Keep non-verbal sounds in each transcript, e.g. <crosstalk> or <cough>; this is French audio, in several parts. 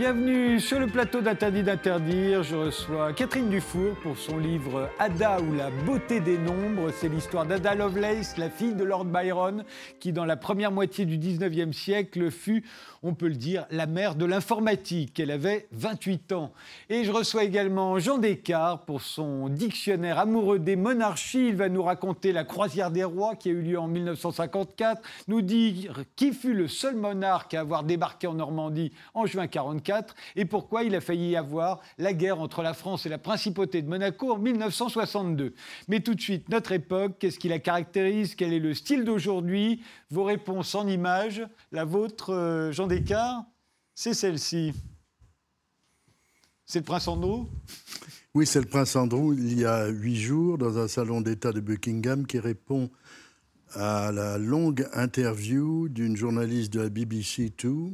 Bienvenue sur le plateau d'Interdit d'interdire. Je reçois Catherine Dufour pour son livre Ada ou la beauté des nombres. C'est l'histoire d'Ada Lovelace, la fille de Lord Byron, qui dans la première moitié du 19e siècle fut, on peut le dire, la mère de l'informatique. Elle avait 28 ans. Et je reçois également Jean Descartes pour son dictionnaire amoureux des monarchies. Il va nous raconter la croisière des rois qui a eu lieu en 1954, nous dire qui fut le seul monarque à avoir débarqué en Normandie en juin 44 et pourquoi il a failli y avoir la guerre entre la France et la principauté de Monaco en 1962. Mais tout de suite, notre époque, qu'est-ce qui la caractérise Quel est le style d'aujourd'hui? Vos réponses en images. La vôtre, euh, Jean Descartes, c'est celle-ci. C'est le prince Andrew? Oui, c'est le prince Andrew, il y a huit jours, dans un salon d'État de Buckingham, qui répond à la longue interview d'une journaliste de la BBC 2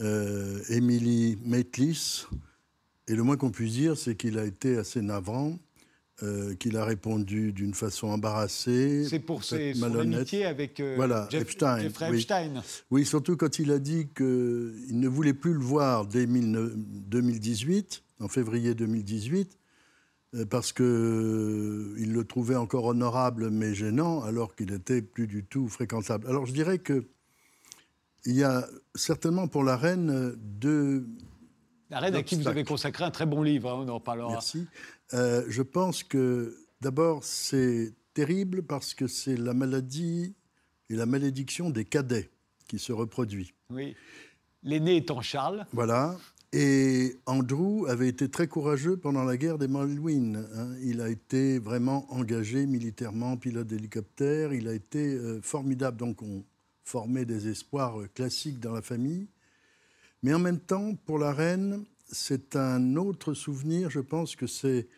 euh, Emily Maitlis. Et le moins qu'on puisse dire, c'est qu'il a été assez navrant, euh, qu'il a répondu d'une façon embarrassée. C'est pour ses, son amitié avec euh, voilà, Epstein. Jeffrey Epstein. Oui. surtout quand il a dit qu'il ne voulait plus le voir dès 2018, en février 2018, parce qu'il le trouvait encore honorable mais gênant, alors qu'il n'était plus du tout fréquentable. Alors je dirais que il y a certainement pour la reine deux. La reine à qui vous avez consacré un très bon livre, hein, on en parlera. Merci. Euh, je pense que d'abord c'est terrible parce que c'est la maladie et la malédiction des cadets qui se reproduit. Oui. L'aîné étant Charles. Voilà. Et Andrew avait été très courageux pendant la guerre des Malouines. Hein. Il a été vraiment engagé militairement, pilote d'hélicoptère. Il a été euh, formidable. Donc on, former des espoirs euh, classiques dans la famille. Mais en même temps, pour la reine, c'est un autre souvenir. Je pense que c'est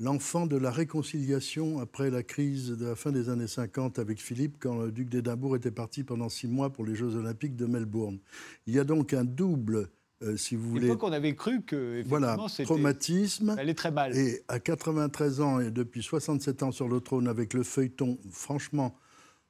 l'enfant de la réconciliation après la crise de la fin des années 50 avec Philippe, quand le duc d'Édimbourg était parti pendant six mois pour les Jeux olympiques de Melbourne. Il y a donc un double euh, si vous voulez. qu'on avait cru que voilà, traumatisme. Elle est très mal. Et à 93 ans et depuis 67 ans sur le trône avec le feuilleton, franchement,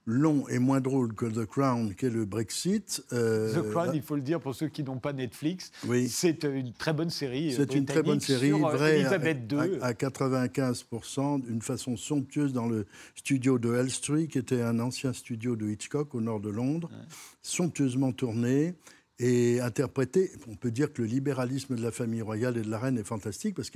long et moins drôle que The Crown, qui est le Brexit. Euh, The Crown, il faut le dire pour ceux qui n'ont pas Netflix, oui. c'est une très bonne série. C'est une très bonne série, euh, vraie, II. À, 95%, d'une façon somptueuse dans le studio de Elstree, qui était un ancien studio de Hitchcock au nord de Londres, somptueusement tourné et interprété. On peut dire que le libéralisme de la famille royale et de la reine est fantastique parce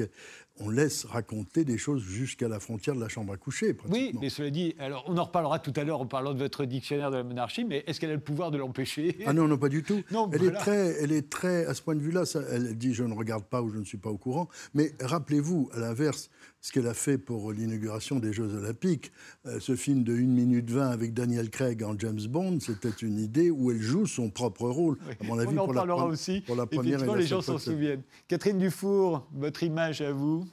qu'on laisse raconter des choses jusqu'à la frontière de la chambre à coucher. Oui, mais cela dit, alors on en reparlera tout à l'heure en parlant de votre dictionnaire de la monarchie, mais est-ce qu'elle a le pouvoir de l'empêcher? Ah non, non, pas du tout. Non, elle, est très, elle est très, à ce point de vue-là, elle dit je ne regarde pas ou je ne suis pas au courant. Mais rappelez-vous, à l'inverse, ce qu'elle a fait pour l'inauguration des Jeux Olympiques. Euh, ce film de 1 minute 20 avec Daniel Craig en James Bond, c'était une idée où elle joue son propre rôle. À mon avis, On en pour parlera la, aussi. Pour la première les gens s'en souviennent. Catherine Dufour, votre image à vous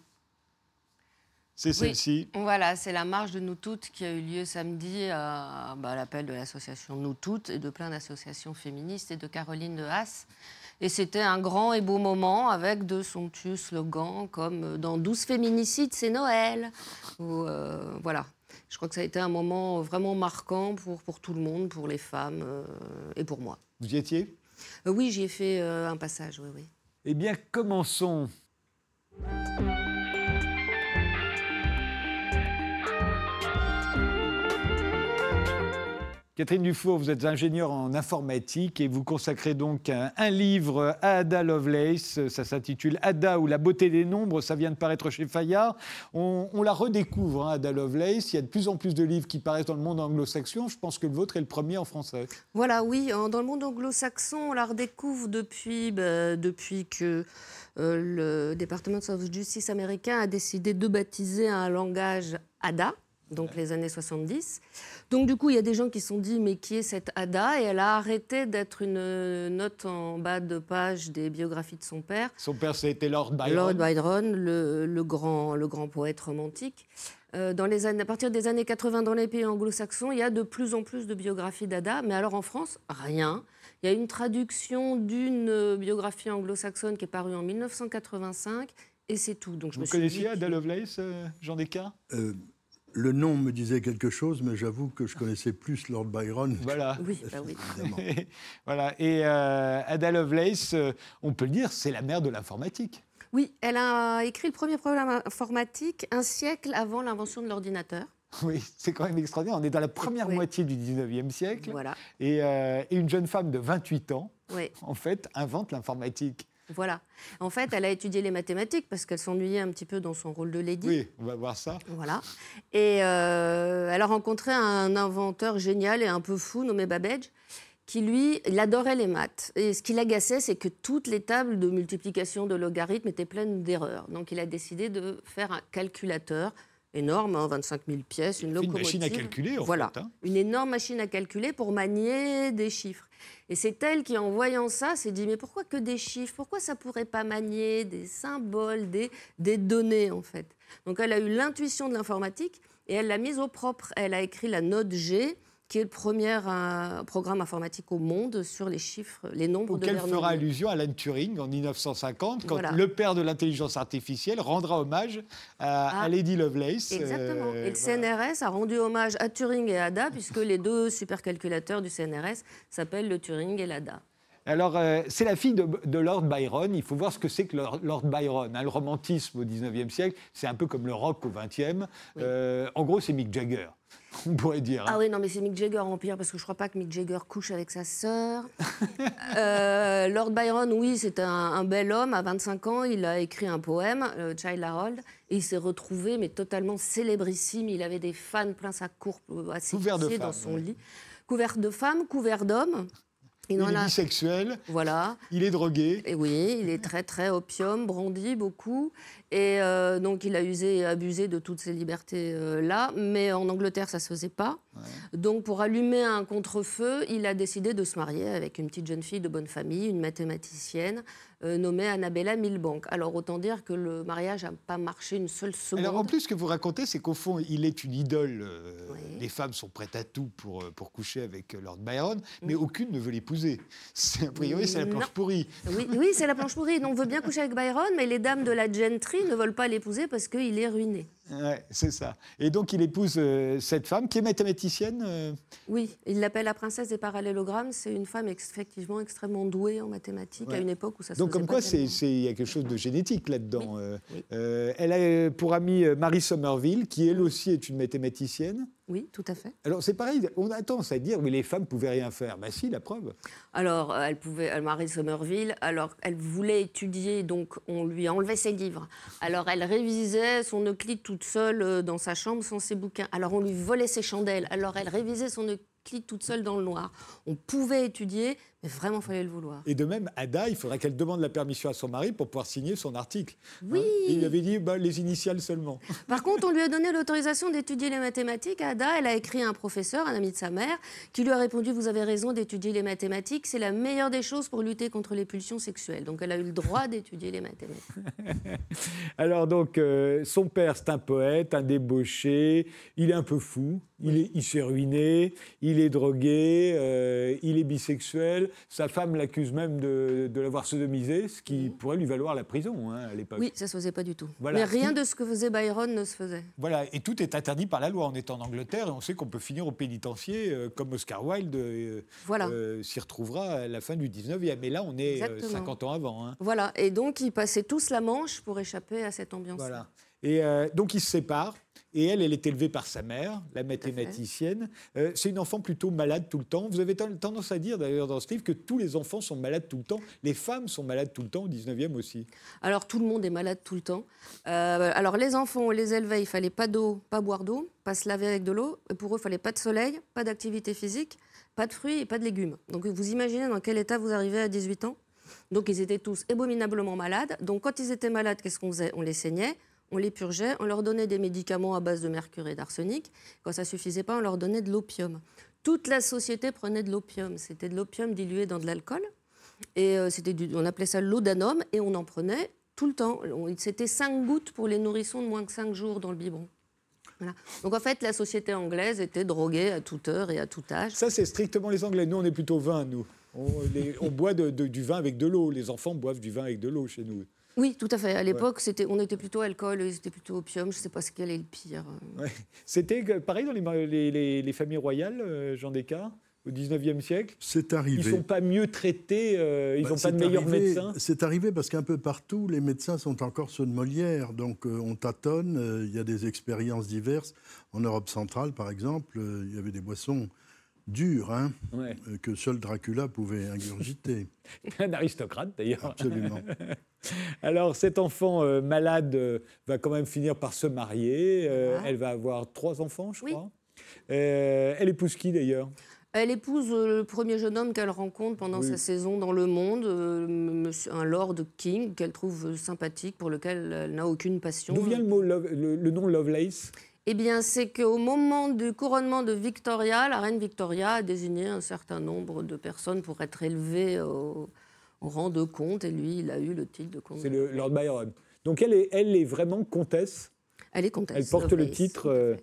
c'est celle-ci. Voilà, c'est la marche de nous toutes qui a eu lieu samedi à, bah, à l'appel de l'association Nous toutes et de plein d'associations féministes et de Caroline de Haas. Et c'était un grand et beau moment avec de somptueux slogans comme euh, Dans 12 féminicides, c'est Noël. Euh, voilà. Je crois que ça a été un moment vraiment marquant pour, pour tout le monde, pour les femmes euh, et pour moi. Vous y étiez? Oui, j'y ai fait un passage, oui, oui. Eh bien, commençons. Catherine Dufour, vous êtes ingénieure en informatique et vous consacrez donc un, livre à Ada Lovelace. Ça s'intitule Ada ou la beauté des nombres. Ça vient de paraître chez Fayard. On, la redécouvre, hein, Ada Lovelace. Il y a de plus en plus de livres qui paraissent dans le monde anglo-saxon. Je pense que le vôtre est le premier en français. Voilà, oui. Dans le monde anglo-saxon, on la redécouvre depuis, bah, depuis que euh, le département de justice américain a décidé de baptiser un langage Ada donc les années 70. Donc du coup, il y a des gens qui se sont dit, mais qui est cette Ada? Et elle a arrêté d'être une note en bas de page des biographies de son père. Son père, c'était Lord Byron. Lord Byron, le, grand, le grand poète romantique. Euh, dans les années, à partir des années 80, dans les pays anglo-saxons, il y a de plus en plus de biographies d'Ada. Mais alors en France, rien. Il y a une traduction d'une biographie anglo-saxonne qui est parue en 1985 et c'est tout. Donc, je Vous connaissiez Ada Lovelace, euh, Jean Descartes? Euh, le nom me disait quelque chose, mais j'avoue que je connaissais plus Lord Byron. Voilà. Oui, bah oui. <laughs> voilà. Et euh, Ada Lovelace, euh, on peut le dire, c'est la mère de l'informatique. Oui, elle a écrit le premier programme informatique un siècle avant l'invention de l'ordinateur. <laughs> Oui, c'est quand même extraordinaire. On est dans la première Oui. moitié du 19e siècle. Voilà. Et, euh, et une jeune femme de 28 ans, Oui. en fait, invente l'informatique. Voilà. En fait, elle a étudié les mathématiques parce qu'elle s'ennuyait un petit peu dans son rôle de lady. Oui, on va voir ça. Voilà. Et euh, elle a rencontré un inventeur génial et un peu fou nommé Babbage qui, lui, il adorait les maths. Et ce qui l'agaçait, c'est que toutes les tables de multiplication, de logarithmes étaient pleines d'erreurs. Donc il a décidé de faire un calculateur énorme, hein, 25 000 pièces, une Une locomotive. machine à calculer, en voilà. fait. hein. Une énorme machine à calculer pour manier des chiffres. Et c'est elle qui, en voyant ça, s'est dit mais pourquoi que des chiffres? Pourquoi ça pourrait pas manier des symboles, des, des données en fait? Donc elle a eu l'intuition de l'informatique et elle l'a mise au propre. Elle a écrit la Note G, qui est le premier euh, programme informatique au monde sur les chiffres, les nombres de Auquel fera allusion Alan Turing en 1950, quand Voilà. le père de l'intelligence artificielle rendra hommage à, Ah. à Lady Lovelace. Exactement. euh, et le voilà. CNRS a rendu hommage à Turing et Ada, puisque les deux supercalculateurs du CNRS s'appellent le Turing et l'Ada. Alors, euh, c'est la fille de, de Lord Byron. Il faut voir ce que c'est que Lord, Lord Byron. hein. Le romantisme au 19e siècle, c'est un peu comme le rock au 20e. Euh, en gros, c'est Mick Jagger, <laughs> on pourrait dire. hein. Ah oui, non, mais c'est Mick Jagger en pire, parce que je crois pas que Mick Jagger couche avec sa sœur. <laughs> Euh, Lord Byron, oui, c'est un, un bel homme. À 25 ans, il a écrit un poème, Child Harold, et il s'est retrouvé, mais totalement célébrissime. Il avait des fans plein sa cour, Couvert de asphyxiés dans femmes, son ouais. lit. Couvert de femmes, couvert d'hommes. Il Il en est a... bisexuel, Voilà. il est drogué. Et oui, il est très très opium, brandi beaucoup. Et euh, donc il a usé et abusé de toutes ces libertés-là. mais en Angleterre, ça se faisait pas. Donc pour allumer un contre-feu, il a décidé de se marier avec une petite jeune fille de bonne famille, une mathématicienne euh, nommée Annabella Milbank. Alors autant dire que le mariage n'a pas marché une seule seconde. Alors en plus, ce que vous racontez, c'est qu'au fond, il est une idole. euh, Oui. Les femmes sont prêtes à tout pour, euh, pour coucher avec euh, Lord Byron, mais aucune ne veut l'épouser. <laughs> A priori, c'est la planche Non. pourrie. Oui, oui c'est la planche pourrie. Donc, on veut bien coucher avec Byron, mais les dames de la gentry ne veulent pas l'épouser parce qu'il est ruiné. Ouais, c'est ça. Et donc, il épouse euh, cette femme qui est mathématicienne. euh, Oui, il l'appelle la princesse des parallélogrammes. C'est une femme ex- effectivement extrêmement douée en mathématiques Ouais. à une époque où ça se Donc, comme quoi, il y a quelque chose de génétique là-dedans. Oui, euh. oui. Elle a pour amie Marie Somerville, qui elle aussi est une mathématicienne. Oui, tout à fait. Alors, c'est pareil, on a tendance à dire, mais les femmes pouvaient rien faire. Ben si, la preuve. Alors, elle pouvait, Marie Somerville, alors elle voulait étudier, donc on lui enlevait ses livres. Alors elle révisait son Euclide toute seule euh, dans sa chambre sans ses bouquins. Alors on lui volait ses chandelles. Alors elle révisait son Euclide toute seule dans le noir. On pouvait étudier, mais vraiment, fallait le vouloir. Et de même, Ada, il faudrait qu'elle demande la permission à son mari pour pouvoir signer son article. Oui. Et il avait dit bah, les initiales seulement. Par contre, on lui a donné l'autorisation d'étudier les mathématiques. Ada, elle a écrit à un professeur, un ami de sa mère, qui lui a répondu Vous avez raison d'étudier les mathématiques, c'est la meilleure des choses pour lutter contre les pulsions sexuelles. Donc elle a eu le droit d'étudier les mathématiques. <laughs> Alors donc, euh, son père, c'est un poète, un débauché, il est un peu fou, il, il s'est ruiné, il est drogué, euh, il est bisexuel. Sa femme l'accuse même de, de l'avoir sodomisé, ce qui pourrait lui valoir la prison hein, à l'époque. Oui, ça se faisait pas du tout. Voilà. Mais rien de ce que faisait Byron ne se faisait. Voilà, et tout est interdit par la loi. On est en Angleterre et on sait qu'on peut finir au pénitencier, euh, comme Oscar Wilde euh, Voilà. euh, s'y retrouvera à la fin du 19e. Et là, on est euh, Exactement. 50 ans avant. hein. Voilà. Et donc, ils passaient tous la Manche pour échapper à cette ambiance. Voilà. Et euh, donc ils se séparent. Et elle, elle est élevée par sa mère, la mathématicienne. Euh, c'est une enfant plutôt malade tout le temps. Vous avez ten- tendance à dire d'ailleurs dans ce livre que tous les enfants sont malades tout le temps. Les femmes sont malades tout le temps au 19e aussi. Alors, tout le monde est malade tout le temps. Euh, alors, les enfants, on les élevait, il fallait pas d'eau, pas boire d'eau, pas se laver avec de l'eau. Et pour eux, il fallait pas de soleil, pas d'activité physique, pas de fruits et pas de légumes. Donc, vous imaginez dans quel état vous arrivez à 18 ans Donc, ils étaient tous abominablement malades. Donc, quand ils étaient malades, qu'est-ce qu'on faisait? On les saignait, on les purgeait, on leur donnait des médicaments à base de mercure et d'arsenic. Quand ça suffisait pas, on leur donnait de l'opium. Toute la société prenait de l'opium. C'était de l'opium dilué dans de l'alcool. Et euh, c'était on appelait ça l'odanum et on en prenait tout le temps. C'était 5 gouttes pour les nourrissons de moins que 5 jours dans le biberon. Donc en fait, la société anglaise était droguée à toute heure et à tout âge. Ça, c'est strictement les Anglais. Nous, on est plutôt vin, nous. On, boit de- de- du vin avec de l'eau. Les enfants boivent du vin avec de l'eau chez nous. Oui, tout à fait. À l'époque, c'était, on était plutôt alcool, ils étaient plutôt opium. Je ne sais pas ce quel est le pire. C'était pareil dans les, les, les, familles royales, Jean Descartes au 19e siècle C'est arrivé. Ils ne sont pas mieux traités, euh, ils n'ont bah, pas de meilleurs médecins C'est arrivé parce qu'un peu partout, les médecins sont encore ceux de Molière. Donc euh, on tâtonne, euh, il y a des expériences diverses. En Europe centrale, par exemple, il y avait des boissons dures hein, que seul Dracula pouvait ingurgiter. <laughs> Un aristocrate, d'ailleurs. Absolument. <laughs> Alors, cet enfant malade va quand même finir par se marier. Elle va avoir trois enfants, je crois. elle épouse qui, d'ailleurs? Elle épouse euh, le premier jeune homme qu'elle rencontre pendant sa saison dans le monde, euh, un Lord King qu'elle trouve euh, sympathique, pour lequel elle n'a aucune passion. D'où vient le, mot le, nom Lovelace? Eh bien, c'est qu'au moment du couronnement de Victoria, la reine Victoria a désigné un certain nombre de personnes pour être élevées au, rang de comte, et lui, il a eu le titre de comte. C'est le Lord Byron. Donc, elle est, elle est vraiment comtesse? Elle est comtesse. Elle porte le titre.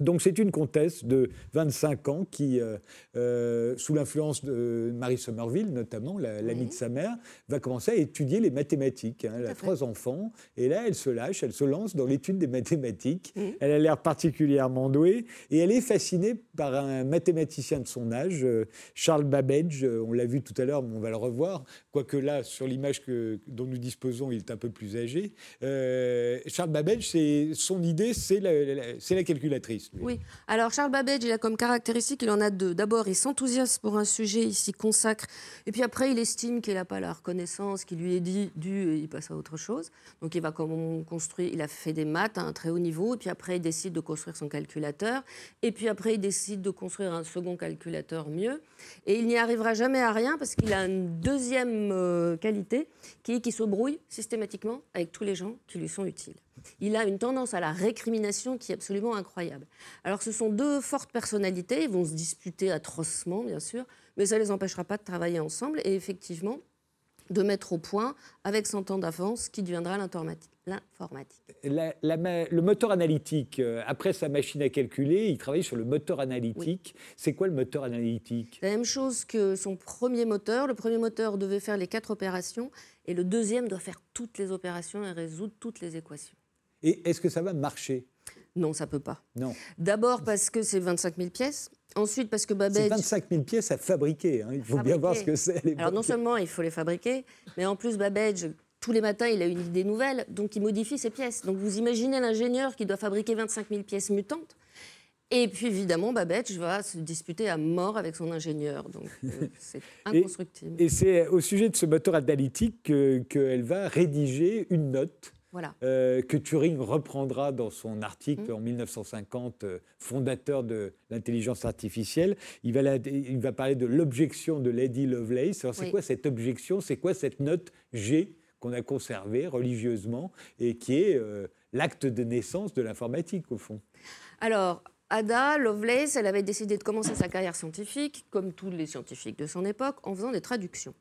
Donc c'est une comtesse de 25 ans qui, euh, euh, sous l'influence de Marie Somerville notamment, l'amie de sa mère, va commencer à étudier les mathématiques. Hein. Elle a trois enfants et là elle se lâche, elle se lance dans l'étude des mathématiques. Elle a l'air particulièrement douée et elle est fascinée par un mathématicien de son âge, euh, Charles Babbage. On l'a vu tout à l'heure, mais on va le revoir. Quoique là, sur l'image dont nous disposons, il est un peu plus âgé. Charles Babbage, son idée, c'est la calculatrice. Oui. Alors Charles Babbage, il a comme caractéristique, il en a deux. D'abord, il s'enthousiasme pour un sujet, il s'y consacre, et puis après, il estime qu'il n'a pas la reconnaissance qui lui est due, et il passe à autre chose. Donc il va construire, il a fait des maths à un très haut niveau, et puis après, il décide de construire son calculateur, et puis après, il décide de construire un second calculateur mieux, et il n'y arrivera jamais à rien parce qu'il a une deuxième euh, qualité qui est qu'il se brouille systématiquement avec tous les gens qui lui sont utiles il a une tendance à la récrimination qui est absolument incroyable. Alors ce sont deux fortes personnalités, ils vont se disputer atrocement, bien sûr, mais ça ne les empêchera pas de travailler ensemble et effectivement de mettre au point, avec son temps d'avance, qui deviendra l'informatique. le moteur analytique, euh, après sa machine à calculer, il travaille sur le moteur analytique. C'est quoi le moteur analytique? La même chose que son premier moteur. Le premier moteur devait faire les quatre opérations et le deuxième doit faire toutes les opérations et résoudre toutes les équations. Et est-ce que ça va marcher? Non, ça peut pas. Non. D'abord parce que c'est 25 000 pièces. Ensuite, parce que Babbage. C'est 25 000 pièces à fabriquer. Hein. Il faut bien voir ce que c'est. Alors, non seulement il faut les fabriquer, mais en plus, Babbage, tous les matins, il a une idée nouvelle, donc il modifie ses pièces. Donc, vous imaginez l'ingénieur qui doit fabriquer 25 000 pièces mutantes. Et puis, évidemment, Babbage va se disputer à mort avec son ingénieur. Donc, euh, <laughs> c'est inconstructible. Et, c'est au sujet de ce moteur analytique qu'elle va rédiger une note euh, que Turing reprendra dans son article mmh. en 1950, euh, fondateur de l'intelligence artificielle. Il va, il va, parler de l'objection de Lady Lovelace. Alors, c'est quoi cette objection? C'est quoi cette note G qu'on a conservée religieusement et qui est euh, l'acte de naissance de l'informatique, au fond? Alors, Ada Lovelace, elle avait décidé de commencer sa carrière scientifique, comme tous les scientifiques de son époque, en faisant des traductions.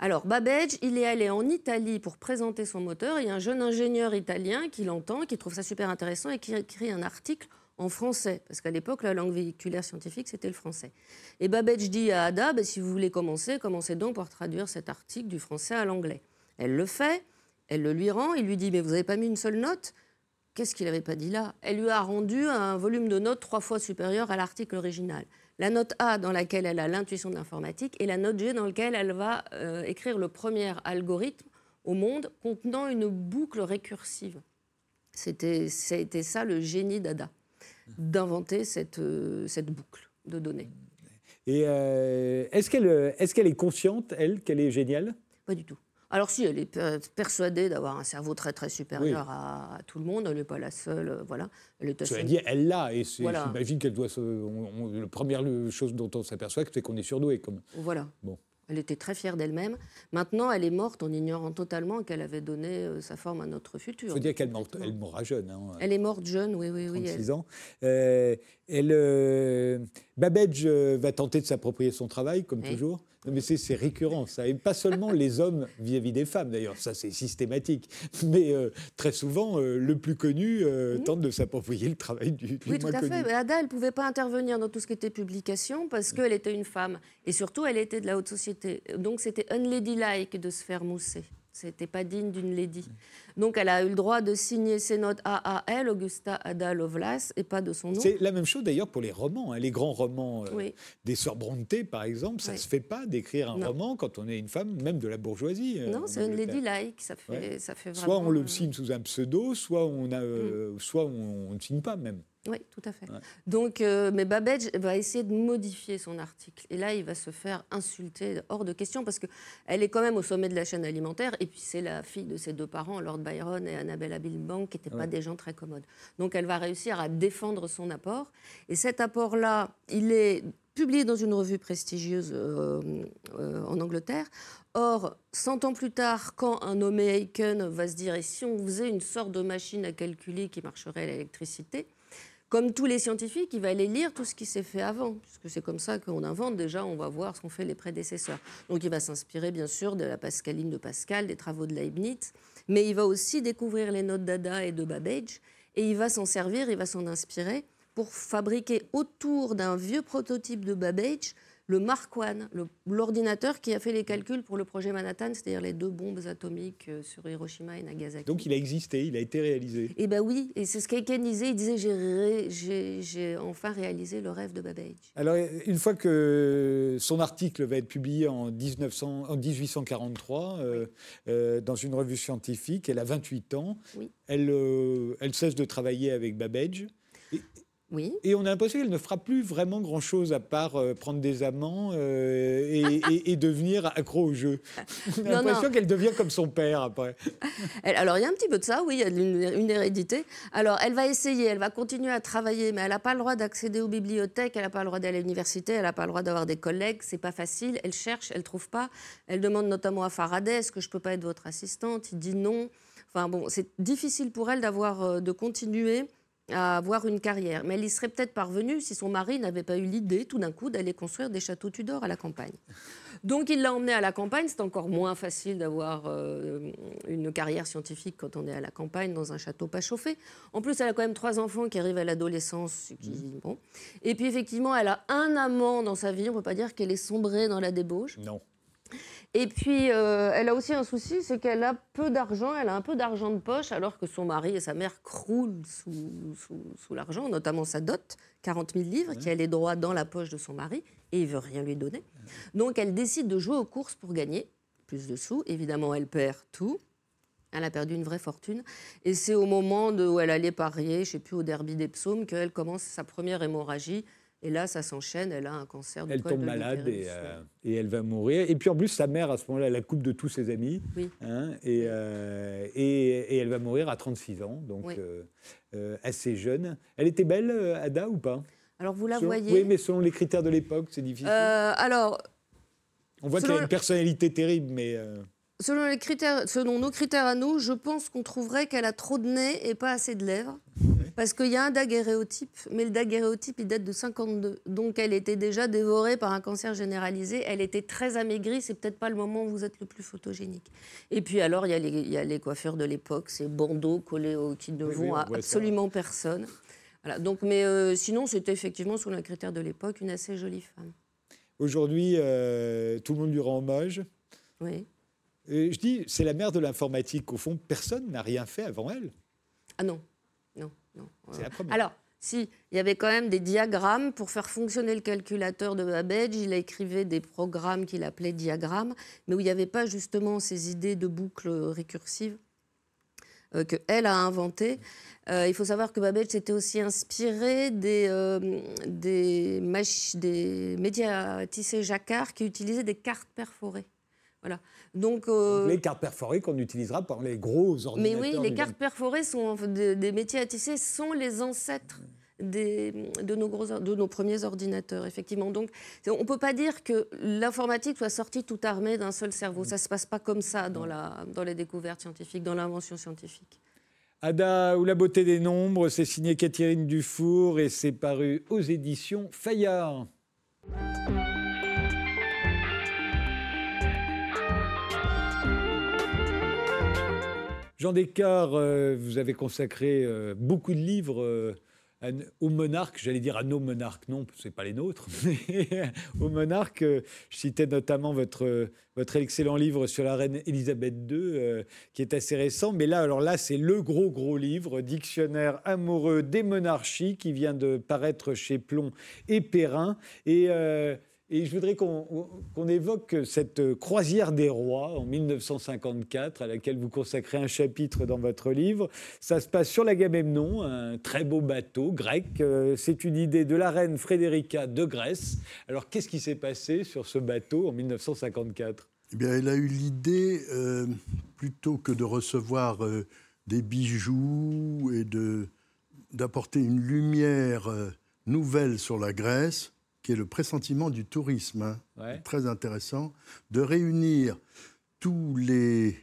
Alors, Babbage, il est allé en Italie pour présenter son moteur. Il y a un jeune ingénieur italien qui l'entend, qui trouve ça super intéressant et qui écrit un article en français, parce qu'à l'époque, la langue véhiculaire scientifique, c'était le français. Et Babbage dit à Ada, bah, si vous voulez commencer, commencez donc par traduire cet article du français à l'anglais. Elle le fait, elle le lui rend, il lui dit, mais vous n'avez pas mis une seule note? Qu'est-ce qu'il n'avait pas dit là? Elle lui a rendu un volume de notes trois fois supérieur à l'article original la note A dans laquelle elle a l'intuition de l'informatique et la note G dans laquelle elle va euh, écrire le premier algorithme au monde contenant une boucle récursive. C'était ça le génie d'Ada, d'inventer cette, euh, cette boucle de données. Et euh, est-ce qu'elle est, qu'elle est consciente, elle, qu'elle est géniale? Pas du tout. Alors si, elle est persuadée d'avoir un cerveau très très supérieur à, tout le monde, elle n'est pas la seule, euh, voilà. Elle est assez... dit, elle l'a, et j'imagine qu'elle doit se... la première chose dont on s'aperçoit, c'est qu'on est surdoué. Comme... Voilà. Bon. Elle était très fière d'elle-même. Maintenant, elle est morte en ignorant totalement qu'elle avait donné euh, sa forme à notre futur. Il faut dire qu'elle mourra jeune. Hein. Elle est morte jeune, oui, oui, oui. 36 ans. Euh, elle, euh, Babbage va tenter de s'approprier son travail, comme toujours. mais c'est récurrent, ça. Et pas seulement les <laughs> hommes vis-à-vis des femmes, d'ailleurs, ça c'est systématique. Mais très souvent, le plus connu tente de s'approprier le travail du, du oui, tout à fait. Ada, elle ne pouvait pas intervenir dans tout ce qui était publication parce qu'elle était une femme. Et surtout, elle était de la haute société. Donc c'était unladylike de se faire mousser. C'était pas digne d'une lady. Donc elle a eu le droit de signer ses notes à elle, Augusta Ada Lovelace, et pas de son nom. C'est la même chose d'ailleurs pour les romans. Hein. Les grands romans euh, des sœurs Brontë, par exemple, ça ne se fait pas d'écrire un roman quand on est une femme, même de la bourgeoisie. Euh, non, c'est une lady like. Ça fait, ça fait Soit on le signe sous un pseudo, soit on, a, mm. soit on ne signe pas même. Oui, tout à fait. Donc, euh, mais Babbage va essayer de modifier son article. Et là, il va se faire insulter hors de question parce qu'elle est quand même au sommet de la chaîne alimentaire. Et puis, c'est la fille de ses deux parents, Lord Byron et Annabella Billbank, qui n'étaient pas des gens très commodes. Donc, elle va réussir à défendre son apport. Et cet apport-là, il est publié dans une revue prestigieuse euh, euh, en Angleterre. Or, 100 ans plus tard, quand un nommé Aiken va se dire et si on faisait une sorte de machine à calculer qui marcherait à l'électricité, comme tous les scientifiques, il va aller lire tout ce qui s'est fait avant, puisque c'est comme ça qu'on invente. Déjà, on va voir ce qu'ont fait les prédécesseurs. Donc, il va s'inspirer, bien sûr, de la Pascaline de Pascal, des travaux de Leibniz, mais il va aussi découvrir les notes d'Ada et de Babbage, et il va s'en servir, il va s'en inspirer pour fabriquer autour d'un vieux prototype de Babbage le Mark I, l'ordinateur qui a fait les calculs pour le projet Manhattan, c'est-à-dire les deux bombes atomiques euh, sur Hiroshima et Nagasaki. Donc il a existé, il a été réalisé. Eh bien oui, et c'est ce qu'Aiken disait, il disait j'ai enfin réalisé le rêve de Babbage. Alors une fois que son article va être publié en, 1900, en 1843 euh, euh, dans une revue scientifique, elle a 28 ans, elle, elle cesse de travailler avec Babbage. Et on a l'impression qu'elle ne fera plus vraiment grand-chose à part euh, prendre des amants euh, et, devenir accro au jeu. <laughs> On a l'impression qu'elle devient comme son père après. alors il y a un petit peu de ça, oui, il y a une, une, hérédité. Alors elle va essayer, elle va continuer à travailler, mais elle n'a pas le droit d'accéder aux bibliothèques, elle n'a pas le droit d'aller à l'université, elle n'a pas le droit d'avoir des collègues, c'est pas facile. Elle cherche, elle trouve pas. Elle demande notamment à Faraday, est-ce que je peux pas être votre assistante? Il dit non. Enfin bon, c'est difficile pour elle d'avoir, euh, de continuer à avoir une carrière. Mais elle y serait peut-être parvenue si son mari n'avait pas eu l'idée, tout d'un coup, d'aller construire des châteaux Tudor à la campagne. Donc il l'a emmenée à la campagne. C'est encore moins facile d'avoir euh, une carrière scientifique quand on est à la campagne dans un château pas chauffé. En plus, elle a quand même trois enfants qui arrivent à l'adolescence. Mmh. Bon. Et puis effectivement, elle a un amant dans sa vie. On ne peut pas dire qu'elle est sombrée dans la débauche. Non. Et puis, euh, elle a aussi un souci, c'est qu'elle a peu d'argent, elle a un peu d'argent de poche, alors que son mari et sa mère croulent sous, sous, l'argent, notamment sa dot, 40 000 livres, qui a les droits dans la poche de son mari, et il veut rien lui donner. Donc, elle décide de jouer aux courses pour gagner plus de sous. Évidemment, elle perd tout. Elle a perdu une vraie fortune. Et c'est au moment où elle allait parier, je ne sais plus, au derby des psaumes, qu'elle commence sa première hémorragie et là, ça s'enchaîne, elle a un cancer Elle tombe malade euh, et, elle va mourir. Et puis en plus, sa mère, à ce moment-là, la coupe de tous ses amis. Oui. Hein, euh, et, et, elle va mourir à 36 ans, donc euh, assez jeune. Elle était belle, Ada, ou pas? Alors vous la voyez Oui, mais selon les critères de l'époque, c'est difficile. alors. On voit qu'elle a une personnalité terrible, mais. Selon, les critères, selon nos critères à nous, je pense qu'on trouverait qu'elle a trop de nez et pas assez de lèvres. Parce qu'il y a un daguerréotype, mais le daguerréotype, il date de 52. Donc elle était déjà dévorée par un cancer généralisé. Elle était très amaigrie. C'est peut-être pas le moment où vous êtes le plus photogénique. Et puis alors, il y a les, il y a les coiffures de l'époque, ces bandeaux collés au, qui ne vont à absolument personne. Voilà. Donc, mais euh, sinon, c'était effectivement, sous le critère de l'époque, une assez jolie femme. Aujourd'hui, euh, tout le monde lui rend hommage. Oui. Et je dis, c'est la mère de l'informatique. Au fond, personne n'a rien fait avant elle. Ah non. C'est la première. Alors, si, il y avait quand même des diagrammes pour faire fonctionner le calculateur de Babbage. Il a écrivé des programmes qu'il appelait diagrammes, mais où il n'y avait pas justement ces idées de boucles récursives euh, qu'elle a inventées. Euh, il faut savoir que Babbage s'était aussi inspiré des, euh, des, des médias tissés jacquard qui utilisaient des cartes perforées. Voilà. Donc, euh, les cartes perforées qu'on utilisera par les gros ordinateurs. Mais oui, les cartes perforées sont des, métiers à tisser sont les ancêtres des, de, nos gros, de nos premiers ordinateurs, effectivement. Donc, on ne peut pas dire que l'informatique soit sortie tout armée d'un seul cerveau. Ça ne se passe pas comme ça dans, la, dans les découvertes scientifiques, dans l'invention scientifique. Ada ou la beauté des nombres, c'est signé Catherine Dufour et c'est paru aux éditions Fayard. Jean Descartes, euh, vous avez consacré euh, beaucoup de livres euh, aux monarques, j'allais dire à nos monarques, non, ce n'est pas les nôtres, <laughs> mais aux monarques. Je citais notamment votre, votre excellent livre sur la reine Elisabeth II, qui est assez récent. Mais là, alors là, c'est le gros, gros livre, Dictionnaire amoureux des monarchies, qui vient de paraître chez Plomb et Perrin. Et. Et je voudrais qu'on évoque cette croisière des rois en 1954, à laquelle vous consacrez un chapitre dans votre livre. Ça se passe sur la Gamémnon, un très beau bateau grec. Euh, c'est une idée de la reine Frédérica de Grèce. Alors qu'est-ce qui s'est passé sur ce bateau en 1954 eh bien, elle a eu l'idée, euh, plutôt que de recevoir euh, des bijoux et d'apporter une lumière nouvelle sur la Grèce, qui est le pressentiment du tourisme, hein. très intéressant, de réunir tous les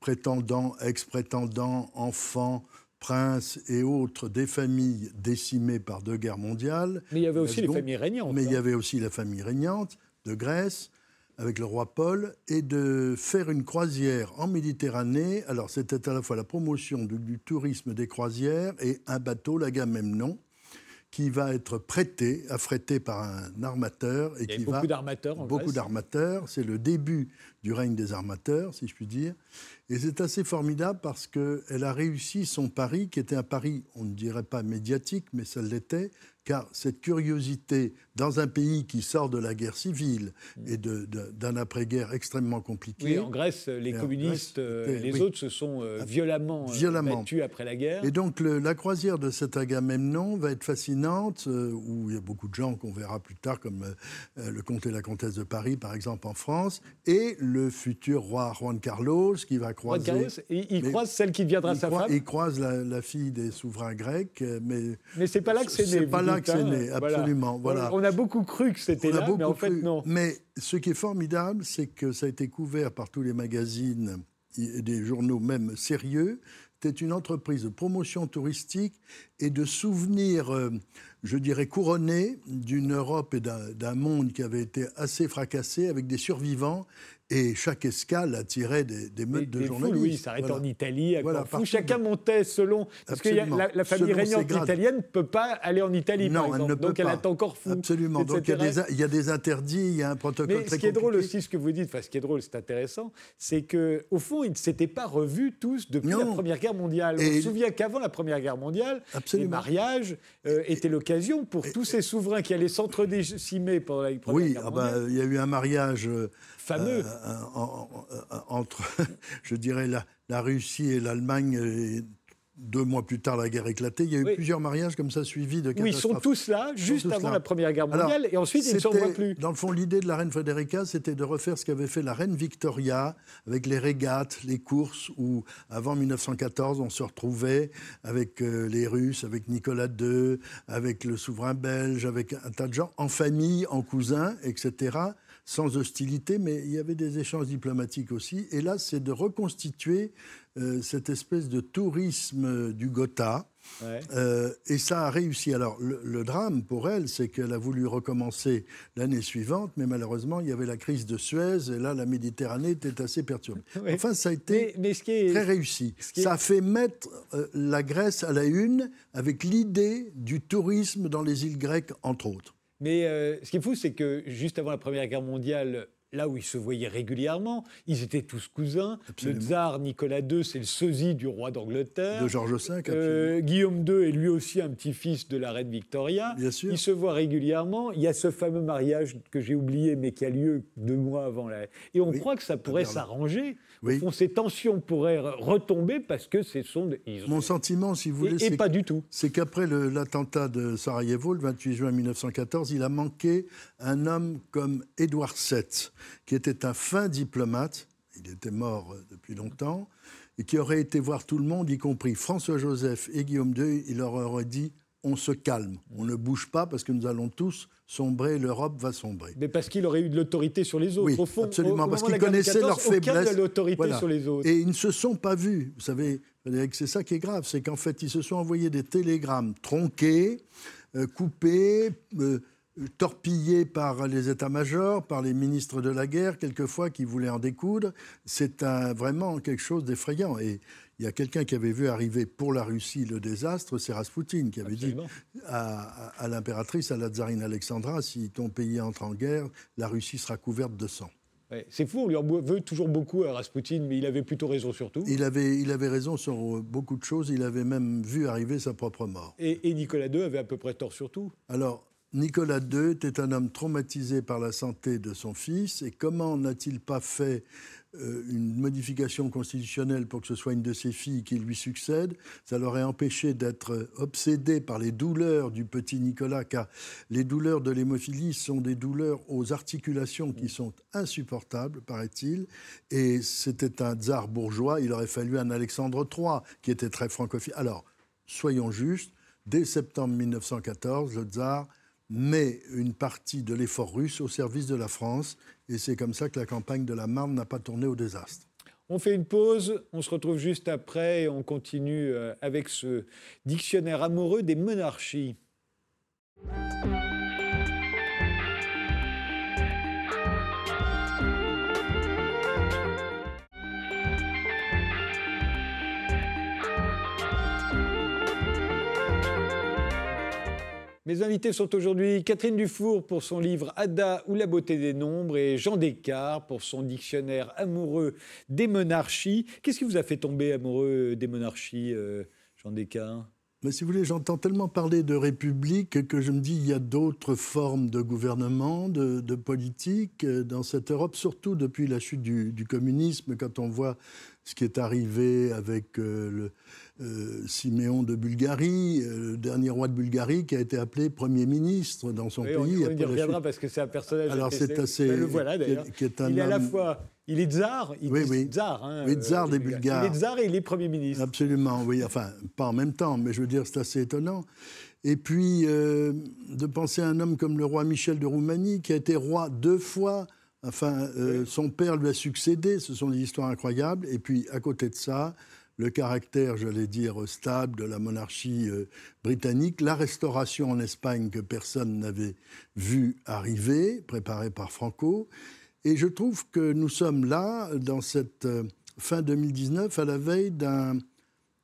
prétendants, ex-prétendants, enfants, princes et autres des familles décimées par deux guerres mondiales. Mais il y avait aussi les familles régnantes. Mais il y hein. avait aussi la famille régnante de Grèce avec le roi Paul et de faire une croisière en Méditerranée. Alors c'était à la fois la promotion du, du tourisme des croisières et un bateau, la Gamémnon, qui va être prêté, affrété par un armateur. Et Il y qui beaucoup va, d'armateurs en Beaucoup d'armateurs. C'est le début du règne des armateurs, si je puis dire. Et c'est assez formidable parce qu'elle a réussi son pari, qui était un pari, on ne dirait pas médiatique, mais ça l'était, car cette curiosité dans un pays qui sort de la guerre civile et d'un après-guerre extrêmement compliqué. Oui, en Grèce, les communistes, euh, les autres se sont euh, violemment, euh, violemment, battus après la guerre. Et donc la croisière de cet Agamemnon va être fascinante, où il y a beaucoup de gens qu'on verra plus tard, comme le comte et la comtesse de Paris, par exemple, en France, et le futur roi Juan Carlos, qui va croiser... Juan Carlos, il, croise celle qui deviendra sa femme Il croise la, fille des souverains grecs, mais... Mais c'est pas là que c'est né. C'est pas là que c'est né, absolument. Voilà. On, a beaucoup cru que c'était là, mais en fait, non. Mais ce qui est formidable, c'est que ça a été couvert par tous les magazines des journaux même sérieux. C'était une entreprise de promotion touristique et de souvenirs, euh, je dirais, couronnés d'une Europe et d'un monde qui avait été assez fracassé avec des survivants et chaque escale attirait des, des meutes de journalistes. oui, ça arrête en Italie, à voilà, Chacun montait selon. Parce que la, famille régnante italienne ne peut pas aller en Italie, non, par exemple. Elle ne peut Donc elle attend encore fou. Absolument. Donc il y, a des, il y, a des, interdits, il y a un protocole Mais ce qui est drôle aussi, ce que vous dites, enfin ce qui est drôle, c'est intéressant, c'est qu'au fond, ils ne s'étaient pas revus tous depuis la Première Guerre mondiale. On se souvient qu'avant la Première Guerre mondiale, les mariages euh, étaient l'occasion pour tous ces souverains qui allaient s'entre-décimer pendant la Première oui, Guerre ah bah, mondiale. Oui, il y a eu un mariage euh, fameux. Euh, entre, <laughs> je dirais, la, la Russie et l'Allemagne. Deux mois plus tard, la guerre éclatait. Il y a eu plusieurs mariages comme ça suivis de Oui, ils sont tous là, juste avant la Première Guerre mondiale, et ensuite ils ne s'en voient plus. Dans le fond, l'idée de la reine Frédérica, c'était de refaire ce qu'avait fait la reine Victoria avec les régates, les courses, où avant 1914, on se retrouvait avec euh, les Russes, avec Nicolas II, avec le souverain belge, avec un tas de gens, en famille, en cousins, etc sans hostilité, mais il y avait des échanges diplomatiques aussi. Et là, c'est de reconstituer euh, cette espèce de tourisme du Gotha. Euh, et ça a réussi. Alors, le, drame pour elle, c'est qu'elle a voulu recommencer l'année suivante, mais malheureusement, il y avait la crise de Suez, et là, la Méditerranée était assez perturbée. <laughs> Enfin, ça a été très réussi. Ça a fait mettre euh, la Grèce à la une avec l'idée du tourisme dans les îles grecques, entre autres. Mais euh, ce qui est fou, c'est que juste avant la Première Guerre mondiale, là où ils se voyaient régulièrement, ils étaient tous cousins. Le tsar Nicolas II, c'est le sosie du roi d'Angleterre. De George V. Euh, Guillaume II est lui aussi un petit-fils de la reine Victoria. Bien sûr. Ils se voient régulièrement. Il y a ce fameux mariage que j'ai oublié, mais qui a lieu deux mois avant la. Et on croit que ça pourrait s'arranger. Oui. ces tensions pourraient retomber parce que ce sont. Mon sentiment, si vous voulez. Et, et pas du tout. C'est qu'après l'attentat de Sarajevo, le 28 juin 1914, il a manqué un homme comme Édouard VII, qui était un fin diplomate. Il était mort euh, depuis longtemps. Et qui aurait été voir tout le monde, y compris François-Joseph et Guillaume II. Il leur aurait dit on se calme, on ne bouge pas parce que nous allons tous sombrer, l'Europe va sombrer. Mais parce qu'il aurait eu de l'autorité sur les autres. Oui, au fond, absolument, parce qu'il connaissait leurs faiblesses. de l'autorité sur les autres. Et ils ne se sont pas vus. Vous savez, c'est ça qui est grave, c'est qu'en fait, ils se sont envoyés des télégrammes tronqués, euh, coupés. Euh, torpillés par les états-majors, par les ministres de la guerre, quelquefois, qui voulaient en découdre. C'est vraiment quelque chose d'effrayant. Et il y a quelqu'un qui avait vu arriver pour la Russie le désastre, c'est Raspoutine, qui avait dit à, l'impératrice, à la tsarine Alexandra, si ton pays entre en guerre, la Russie sera couverte de sang. c'est fou, on lui en veut toujours beaucoup à Raspoutine, mais il avait plutôt raison sur tout. Il avait, il avait raison sur beaucoup de choses, il avait même vu arriver sa propre mort. Et, et Nicolas II avait à peu près tort sur tout Alors, Nicolas II était un homme traumatisé par la santé de son fils, et comment n'a-t-il pas fait euh, une modification constitutionnelle pour que ce soit une de ses filles qui lui succède, ça l'aurait empêché d'être obsédé par les douleurs du petit Nicolas, car les douleurs de l'hémophilie sont des douleurs aux articulations qui sont insupportables, paraît-il, et c'était un tsar bourgeois, il aurait fallu un Alexandre III qui était très francophile. Alors, soyons justes, dès septembre 1914, le tsar met une partie de l'effort russe au service de la France. Et c'est comme ça que la campagne de la Marne n'a pas tourné au désastre. On fait une pause, on se retrouve juste après et on continue euh, avec ce dictionnaire amoureux des monarchies. Mes invités sont aujourd'hui Catherine Dufour pour son livre Ada ou la beauté des nombres et Jean Descartes pour son dictionnaire amoureux des monarchies. Qu'est-ce qui vous a fait tomber amoureux des monarchies, euh, Jean Descartes? Mais si vous voulez, j'entends tellement parler de république que je me dis il y a d'autres formes de gouvernement, de, politique euh, dans cette Europe, surtout depuis la chute du, communisme, quand on voit ce qui est arrivé avec euh, le, Siméon de Bulgarie, euh, le dernier roi de Bulgarie, qui a été appelé Premier ministre dans son pays. On, y reviendra parce que c'est un personnage. Alors c'est assez. le voilà d'ailleurs. il est à la fois. Il est tsar, il oui, oui. tsar. Hein, oui, tsar des Bulgares. Il est tsar et il est Premier ministre. Absolument, oui. Enfin, pas en même temps, mais je veux dire, c'est assez étonnant. Et puis, euh, de penser à un homme comme le roi Michel de Roumanie, qui a été roi deux fois. Enfin, son père lui a succédé. Ce sont des histoires incroyables. Et puis, à côté de ça, le caractère, j'allais dire, stable de la monarchie euh, britannique, la restauration en Espagne que personne n'avait vu arriver, préparée par Franco. Et je trouve que nous sommes là, dans cette euh, fin 2019, à la veille d'un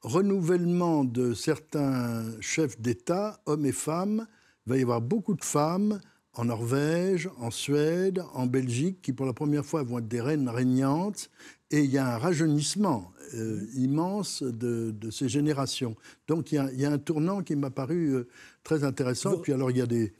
renouvellement de certains chefs d'État, hommes et femmes. Il va y avoir beaucoup de femmes en Norvège, en Suède, en Belgique, qui pour la première fois vont être des reines régnantes. Et il y a un rajeunissement euh, immense de, ces générations. Donc il y, a, un tournant qui m'a paru euh, très intéressant. Puis alors il y a des,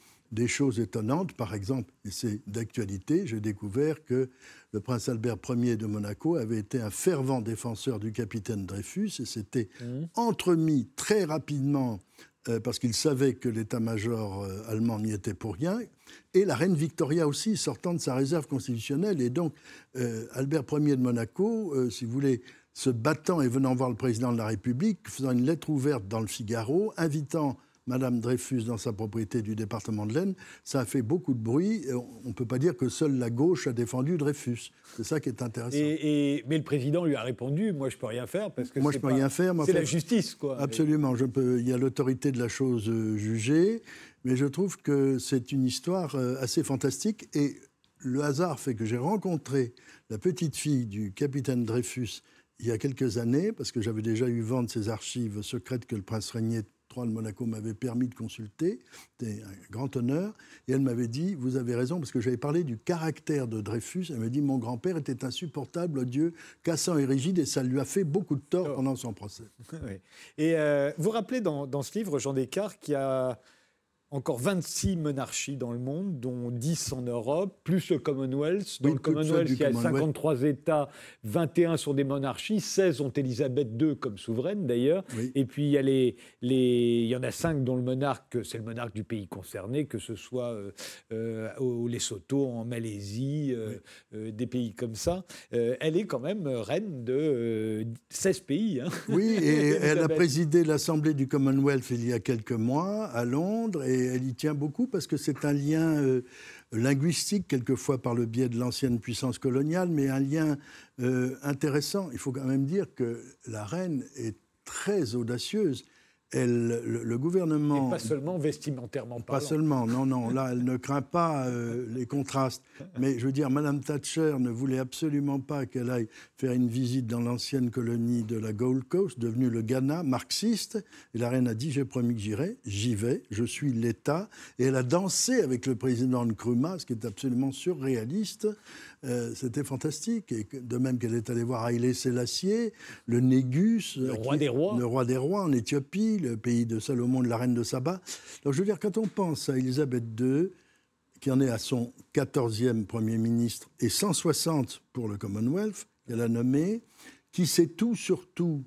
choses étonnantes. Par exemple, et c'est d'actualité, j'ai découvert que le prince Albert Ier de Monaco avait été un fervent défenseur du capitaine Dreyfus et s'était mmh. entremis très rapidement euh, parce qu'il savait que l'état-major allemand n'y était pour rien, et la reine Victoria aussi, sortant de sa réserve constitutionnelle. Et donc, Albert Ier de Monaco, si vous voulez, se battant et venant voir le président de la République, faisant une lettre ouverte dans le Figaro, invitant Madame Dreyfus dans sa propriété du département de l'Aisne, ça a fait beaucoup de bruit. on ne peut pas dire que seule la gauche a défendu Dreyfus. C'est ça qui est intéressant. Et, mais le président lui a répondu moi je peux rien faire parce que moi je peux rien faire. C'est la justice quoi. Absolument. Je peux. Il y a l'autorité de la chose euh, jugée, mais je trouve que c'est une histoire euh, assez fantastique et le hasard fait que j'ai rencontré la petite fille du capitaine Dreyfus il y a quelques années, parce que j'avais déjà eu vent de ces archives secrètes que le prince Régnier III de Monaco m'avait permis de consulter, c'était un grand honneur, et elle m'avait dit, vous avez raison, parce que j'avais parlé du caractère de Dreyfus, elle m'a dit, mon grand-père était insupportable, odieux, cassant et rigide, et ça lui a fait beaucoup de tort oh. pendant son procès. <laughs> Et euh, vous rappelez dans, dans, ce livre, Jean Descartes, qui a encore 26 monarchies dans le monde, dont 10 en Europe, plus le Commonwealth. Dans le Commonwealth, il y a 53 États, 21 sont des monarchies, 16 ont Elisabeth II comme souveraine d'ailleurs. Et puis il y, a les, les, il y en a 5 dont le monarque, c'est le monarque du pays concerné, que ce soit euh, euh, au Lesotho, en Malaisie, euh, des pays comme ça. elle est quand même reine de 16 pays. Hein. Oui, et <laughs> elle a présidé l'Assemblée du Commonwealth il y a quelques mois à Londres. Et elle y tient beaucoup parce que c'est un lien euh, linguistique, quelquefois par le biais de l'ancienne puissance coloniale, mais un lien euh, intéressant. Il faut quand même dire que la reine est très audacieuse. Elle, le, gouvernement. Et pas seulement vestimentairement parlant. Pas seulement, non, non. Là, elle ne <laughs> craint pas euh, les contrastes. Mais je veux dire, Madame Thatcher ne voulait absolument pas qu'elle aille faire une visite dans l'ancienne colonie de la Gold Coast, devenue le Ghana, marxiste. Et la reine a dit J'ai promis que j'irai, j'y vais, je suis l'État. Et elle a dansé avec le président Nkrumah, ce qui est absolument surréaliste. Euh, c'était fantastique. Et de même qu'elle est allée voir Haïlé Sélassié, le Négus, le roi des rois, le roi des rois en Éthiopie, le pays de Salomon, de la reine de Saba. Donc je veux dire, quand on pense à Elisabeth II, qui en est à son 14e Premier ministre et 160 pour le Commonwealth, qu'elle a nommé, qui sait tout sur tout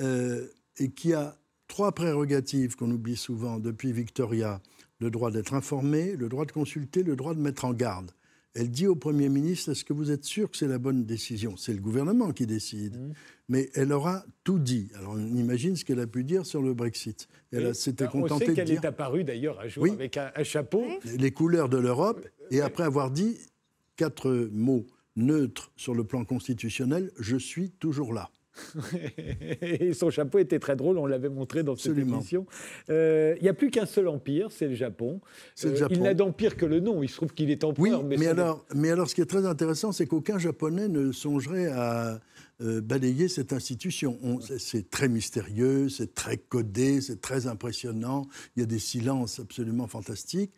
euh, et qui a trois prérogatives qu'on oublie souvent depuis Victoria le droit d'être informé, le droit de consulter, le droit de mettre en garde. Elle dit au Premier ministre, est-ce que vous êtes sûr que c'est la bonne décision? C'est le gouvernement qui décide. Mmh. Mais elle aura tout dit. Alors on imagine ce qu'elle a pu dire sur le Brexit. Elle s'était contentée de dire... On sait qu'elle est apparue d'ailleurs un jour avec un, chapeau. Les couleurs de l'Europe. Et après avoir dit quatre mots neutres sur le plan constitutionnel, je suis toujours là. <laughs> et son chapeau était très drôle, on l'avait montré dans cette émission. Euh, il n'y a plus qu'un seul empire, c'est le Japon. Euh, il n'a d'empire que le nom, il se trouve qu'il est empereur. Oui, mais, alors, mais alors ce qui est très intéressant, c'est qu'aucun Japonais ne songerait à euh, balayer cette institution. C'est très mystérieux, c'est très codé, c'est très impressionnant, il y a des silences absolument fantastiques.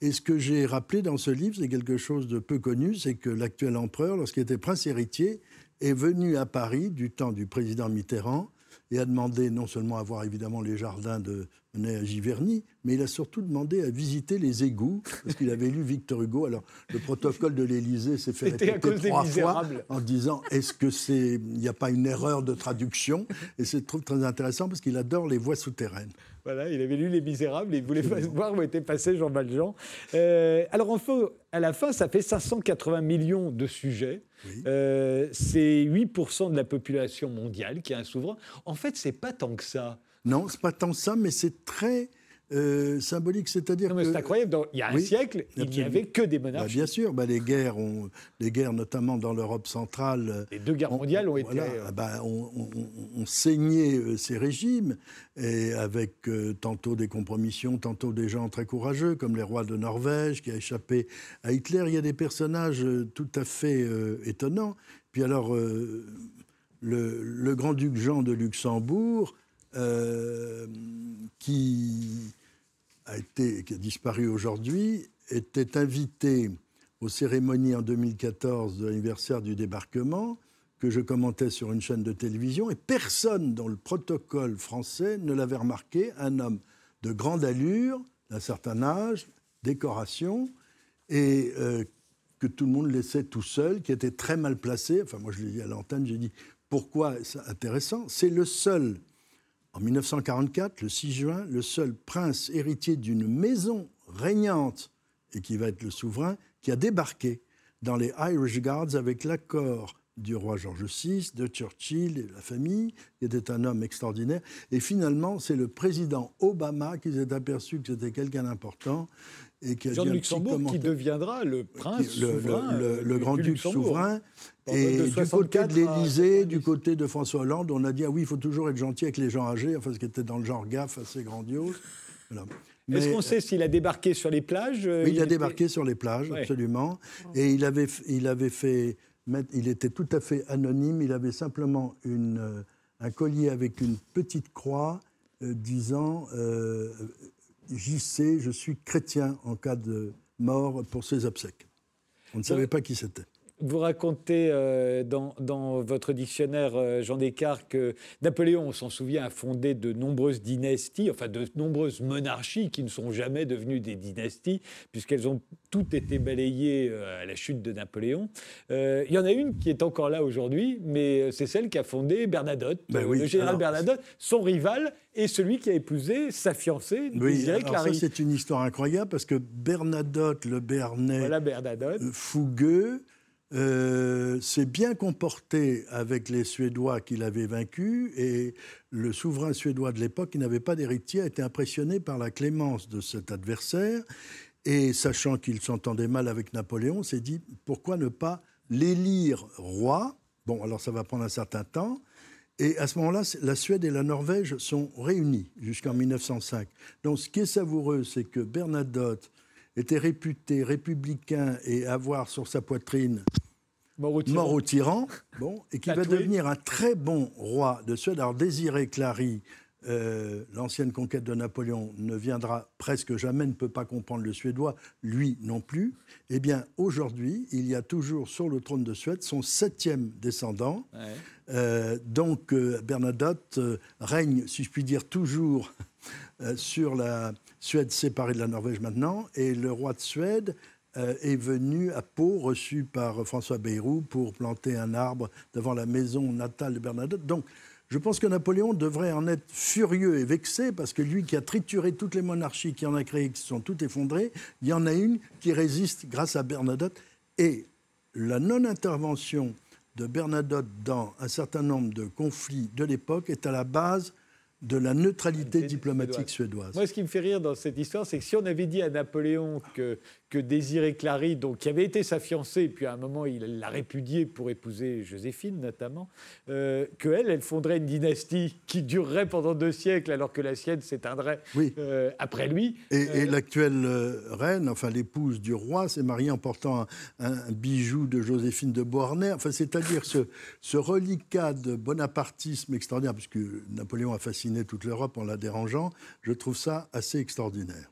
Et ce que j'ai rappelé dans ce livre, c'est quelque chose de peu connu, c'est que l'actuel empereur, lorsqu'il était prince héritier, est venu à Paris du temps du président Mitterrand et a demandé non seulement à voir évidemment les jardins de à Giverny, mais il a surtout demandé à visiter les égouts, parce qu'il avait lu Victor Hugo. Alors, le protocole de l'Élysée s'est fait répéter trois fois en disant est-ce que c'est, il n'y a pas une erreur de traduction? Et c'est très intéressant parce qu'il adore les voies souterraines. Voilà, il avait lu Les Misérables et il voulait voir où était passé Jean Valjean. Euh, alors, en fait, à la fin, ça fait 580 millions de sujets. Euh, c'est 8% de la population mondiale qui a un souverain. En fait, c'est pas tant que ça. Non, c'est pas tant ça, mais c'est très euh, symbolique, c'est-à-dire que... C'est incroyable, il y a un siècle, il n'y avait que des monarchies. Bah, bien sûr, bah, les, guerres ont, les guerres, notamment dans l'Europe centrale... Les deux guerres mondiales ont été... Euh, bah, on, saigné euh, ces régimes, et avec tantôt des compromissions, tantôt des gens très courageux, comme les rois de Norvège, qui a échappé à Hitler. Il y a des personnages tout à fait étonnants. Puis alors, le, le grand-duc Jean de Luxembourg euh, qui, a disparu aujourd'hui, était invité aux cérémonies en 2014 de l'anniversaire du débarquement, que je commentais sur une chaîne de télévision, et personne dans le protocole français ne l'avait remarqué, un homme de grande allure, d'un certain âge, décoration, et euh, que tout le monde laissait tout seul, qui était très mal placé. Enfin, moi, je l'ai dit à l'antenne, j'ai dit, pourquoi c'est intéressant? C'est le seul en 1944, le 6 juin, le seul prince héritier d'une maison régnante et qui va être le souverain, qui a débarqué dans les Irish Guards avec l'accord du roi George VI, de Churchill et de la famille, qui était un homme extraordinaire. Et finalement, c'est le président Obama qui s'est aperçu que c'était quelqu'un d'important et qui a Jean de Luxembourg qui deviendra le prince le, souverain, le, le grand-duc souverain. Et du côté de l'Élysée, du côté de François Hollande, on a dit ah oui, il faut toujours être gentil avec les gens âgés, enfin ce qui était dans le genre gaffe assez grandiose. Est-ce qu'on sait s'il a débarqué sur les plages Oui, il, a débarqué sur les plages, absolument. Et il avait, il avait fait, il était tout à fait anonyme. Il avait simplement une, euh, un collier avec une petite croix euh, disant euh, j'y sais, je suis chrétien en cas de mort pour ses obsèques. On ne savait pas qui c'était. Vous racontez euh, dans, votre dictionnaire, euh, Jean Descartes, que Napoléon, on s'en souvient, a fondé de nombreuses dynasties, enfin de nombreuses monarchies qui ne sont jamais devenues des dynasties, puisqu'elles ont toutes été balayées euh, à la chute de Napoléon. Il y en a une qui est encore là aujourd'hui, mais c'est celle qui a fondé Bernadotte, ben le général Bernadotte, son rival et celui qui a épousé sa fiancée, oui, alors ça c'est une histoire incroyable parce que Bernadotte, le Bernet, voilà Bernadotte. fougueux, euh, s'est bien comporté avec les Suédois qu'il avait vaincus et le souverain suédois de l'époque, qui n'avait pas d'héritier, a été impressionné par la clémence de cet adversaire et sachant qu'il s'entendait mal avec Napoléon, s'est dit pourquoi ne pas l'élire roi? Bon, alors ça va prendre un certain temps. Et à ce moment-là, la Suède et la Norvège sont réunies jusqu'en 1905. Donc ce qui est savoureux, c'est que Bernadotte était réputé républicain et avoir sur sa poitrine mort au tyran, bon, et qui va devenir un très bon roi de Suède. Alors Désiré Clary, euh, l'ancienne conquête de Napoléon, ne viendra presque jamais, ne peut pas comprendre le suédois, lui non plus. Eh bien, aujourd'hui, il y a toujours sur le trône de Suède son septième descendant. Euh, donc, euh, Bernadotte règne, si je puis dire, toujours sur la Suède séparée de la Norvège maintenant, et le roi de Suède est venu à Pau, reçu par François Bayrou, pour planter un arbre devant la maison natale de Bernadotte. Donc, je pense que Napoléon devrait en être furieux et vexé parce que lui qui a trituré toutes les monarchies qui en a créé, qui se sont toutes effondrées, il y en a une qui résiste grâce à Bernadotte. Et la non-intervention de Bernadotte dans un certain nombre de conflits de l'époque est à la base de la neutralité diplomatique suédoise. Moi, ce qui me fait rire dans cette histoire, c'est que si on avait dit à Napoléon que que Désiré Clary, donc, qui avait été sa fiancée, puis à un moment il l'a répudiée pour épouser Joséphine notamment, euh, qu'elle, elle fonderait une dynastie qui durerait pendant deux siècles alors que la sienne s'éteindrait euh, après lui. Et, euh, l'actuelle reine, enfin l'épouse du roi, s'est mariée en portant un, bijou de Joséphine de Beauharnais. Enfin, c'est-à-dire ce, ce reliquat de bonapartisme extraordinaire, puisque Napoléon a fasciné toute l'Europe en la dérangeant, je trouve ça assez extraordinaire.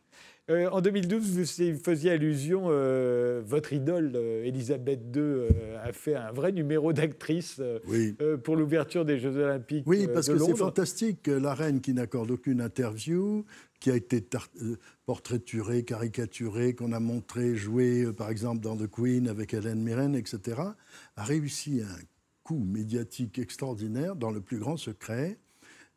Euh, en 2012, vous faisiez allusion, euh, votre idole, euh, Elisabeth II, a fait un vrai numéro d'actrice pour l'ouverture des Jeux Olympiques. Oui, parce que c'est fantastique. La reine qui n'accorde aucune interview, qui a été portraiturée, caricaturée, qu'on a montré jouer, par exemple, dans The Queen avec Hélène Mirren, etc., a réussi un coup médiatique extraordinaire dans le plus grand secret.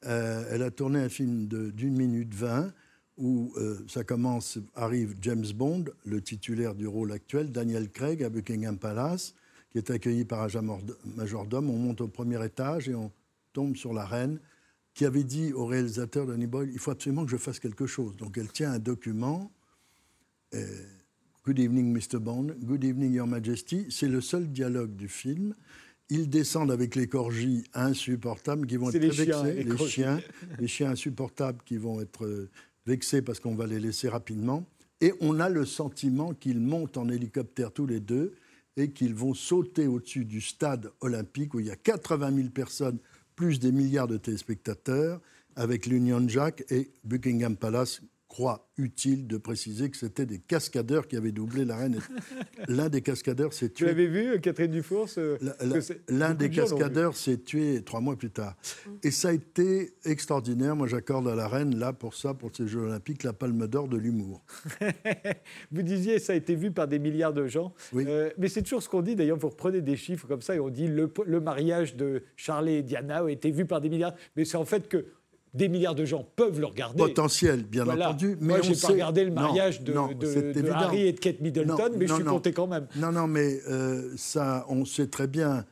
Elle a tourné un film d'une minute vingt où euh, ça commence, arrive James Bond, le titulaire du rôle actuel, Daniel Craig à Buckingham Palace, qui est accueilli par un majordome. On monte au premier étage et on tombe sur la reine, qui avait dit au réalisateur Danny Boyle il faut absolument que je fasse quelque chose. Donc elle tient un document. Euh, Good evening, Mr. Bond. Good evening, Your Majesty. C'est le seul dialogue du film. Ils descendent avec les corgis insupportables qui vont être les très chiens, vexés. Les, chiens, les chiens insupportables qui vont être euh, vexés parce qu'on va les laisser rapidement. Et on a le sentiment qu'ils montent en hélicoptère tous les deux et qu'ils vont sauter au-dessus du stade olympique où il y a 80 000 personnes, plus des milliards de téléspectateurs, avec l'Union Jack et Buckingham Palace crois utile de préciser que c'était des cascadeurs qui avaient doublé la reine. <laughs> L'un des cascadeurs s'est tué. Tu l'avais vu, Catherine Dufour L'un des cascadeurs s'est tué trois mois plus tard. Et ça a été extraordinaire. Moi, j'accorde à la reine, là, pour ça, pour ces Jeux Olympiques, la palme d'or de l'humour. <laughs> vous disiez, ça a été vu par des milliards de gens. Euh, mais c'est toujours ce qu'on dit. D'ailleurs, vous reprenez des chiffres comme ça et on dit le, le mariage de Charlie et Diana a été vu par des milliards. Mais c'est en fait que des milliards de gens peuvent le regarder. Potentiel, bien entendu. Mais Moi, je n'ai pas regardé le mariage de, Harry et de Kate Middleton, mais je suis compté quand même. Non, non, mais euh, ça, on sait très bien.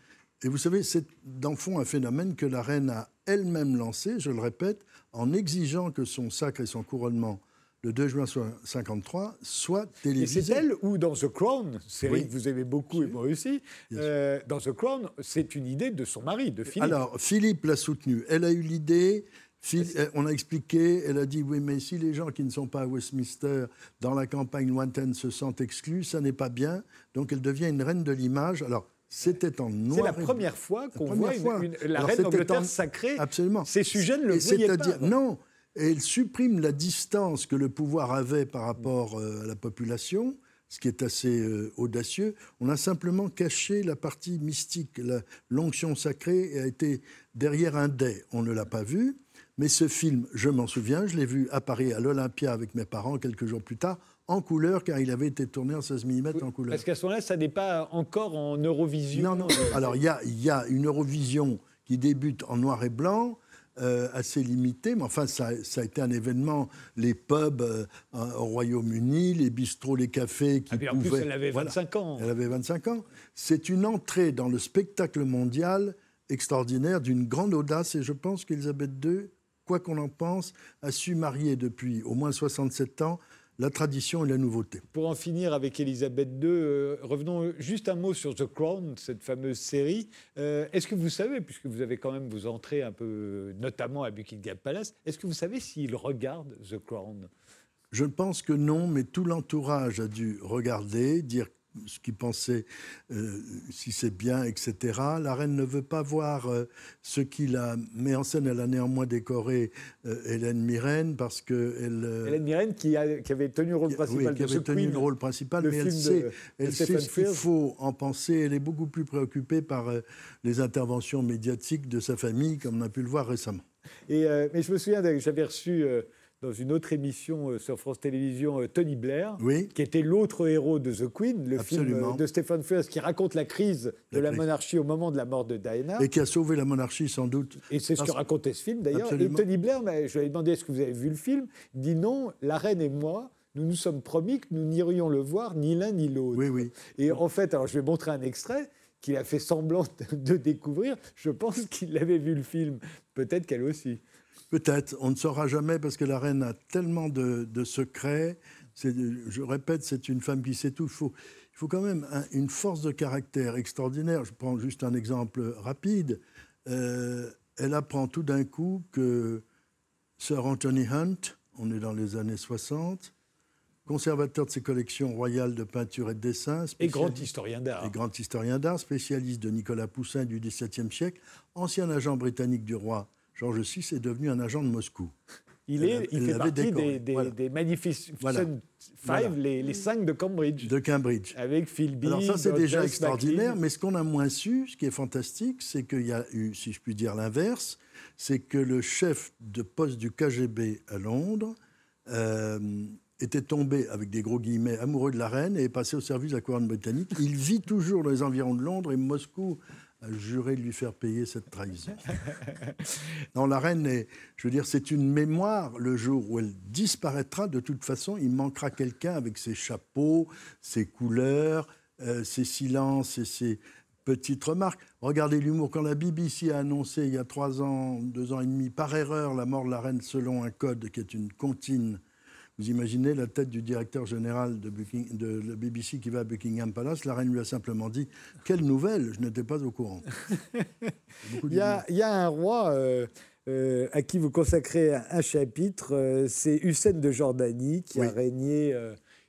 Et vous savez, c'est dans fond un phénomène que la reine a elle-même lancé, je le répète, en exigeant que son sacre et son couronnement le 2 juin 1953 soit télévisé. Et c'est elle ou dans The Crown, série que vous aimez beaucoup et moi aussi, euh, dans The Crown, c'est une idée de son mari, de Philippe. Alors, Philippe l'a soutenue. Elle a eu l'idée, euh, on a expliqué, elle a dit oui, mais si les gens qui ne sont pas à Westminster dans la campagne lointaine se sentent exclus, ça n'est pas bien. Donc elle devient une reine de l'image. Alors c'était en noir. C'est la première fois qu'on voit la reine d'Angleterre sacrée. Absolument. Ces sujets ne le voyaient pas. C'est-à-dire non. elle supprime la distance que le pouvoir avait par rapport euh, à la population, ce qui est assez euh, audacieux. On a simplement caché la partie mystique. L'onction sacrée a été derrière un dais. On ne l'a pas vu. Mais ce film, je m'en souviens, je l'ai vu à Paris à l'Olympia avec mes parents quelques jours plus tard, en couleur, car il avait été tourné en 16 mm en couleur. Parce qu'à ce moment-là, ça n'est pas encore en Eurovision. Non, non. Alors, il y a, y a, une Eurovision qui débute en noir et blanc. Euh, assez limitée, mais enfin, ça, ça, a été un événement. Les pubs euh, au Royaume-Uni, les bistrots, les cafés qui ah, En plus, elle avait 25 ans. Elle avait 25 ans. C'est une entrée dans le spectacle mondial extraordinaire, d'une grande audace, et je pense qu'Elisabeth II quoi qu'on en pense, a su marier depuis au moins 67 ans la tradition et la nouveauté. Pour en finir avec Elisabeth II, euh, revenons juste un mot sur The Crown, cette fameuse série. Euh, est-ce que vous savez, puisque vous avez quand même vous entré un peu, notamment à Buckingham Palace, est-ce que vous savez s'il regarde The Crown? Je pense que non, mais tout l'entourage a dû regarder, dire ce qu'il pensait, euh, si c'est bien, etc. La reine ne veut pas voir euh, ce qu'il a mis en scène. Elle a néanmoins décoré euh, Hélène Mirren parce que elle. Hélène Mirren qui, avait tenu le rôle principal. Oui, qui avait tenu le rôle principal, mais elle sait, elle sait ce qu'il faut en penser. Elle est beaucoup plus préoccupée par les interventions médiatiques de sa famille, comme on a pu le voir récemment. Et, mais je me souviens, j'avais reçu dans une autre émission euh, sur France Télévisions, euh, Tony Blair, qui était l'autre héros de The Queen, le film euh, de Stephen Frears qui raconte la crise de la monarchie au moment de la mort de Diana. Et qui a sauvé la monarchie sans doute. Et c'est ce que racontait ce film d'ailleurs. Et Tony Blair, je lui ai demandé est-ce que vous avez vu le film? Il dit non, la reine et moi, nous nous sommes promis que nous n'irions le voir ni l'un ni l'autre. Oui, oui. Et en fait, alors je vais montrer un extrait qu'il a fait semblant <laughs> de découvrir. Je pense qu'il avait vu le film. Peut-être qu'elle aussi. Peut-être, on ne saura jamais parce que la reine a tellement de, secrets. Je répète, c'est une femme qui sait tout. Il faut, il faut quand même une force de caractère extraordinaire. Je prends juste un exemple rapide. Euh, elle apprend tout d'un coup que Sir Anthony Hunt, on est dans les années 60, conservateur de ses collections royales de peinture et de dessin. Et grand historien d'art. Et grand historien d'art, spécialiste de Nicolas Poussin du XVIIe siècle, ancien agent britannique du roi George VI est devenu un agent de Moscou. Il, est, il fait partie des, des, Magnificent Five, les, cinq de Cambridge. De Cambridge. Avec Philby. Alors ça, c'est déjà extraordinaire, mais ce qu'on a moins su, ce qui est fantastique, c'est qu'il y a eu, si je puis dire l'inverse, c'est que le chef de poste du KGB à Londres euh, était tombé, avec des gros guillemets, amoureux de la reine et est passé au service de la couronne britannique. Il vit toujours dans les environs de Londres et Moscou a juré de lui faire payer cette trahison. <laughs> non, la reine, est, je veux dire, c'est une mémoire. Le jour où elle disparaîtra, de toute façon, il manquera quelqu'un avec ses chapeaux, ses couleurs, euh, ses silences et ses petites remarques. Regardez l'humour. Quand la BBC a annoncé il y a trois ans, deux ans et demi, par erreur, la mort de la reine selon un code qui est une comptine vous imaginez la tête du directeur général de, la BBC qui va à Buckingham Palace. La reine lui a simplement dit Quelle nouvelle Je n'étais pas au courant. il, y a, un roi. Euh, euh, à qui vous consacrez un, chapitre, euh, c'est Hussein de Jordanie qui a régné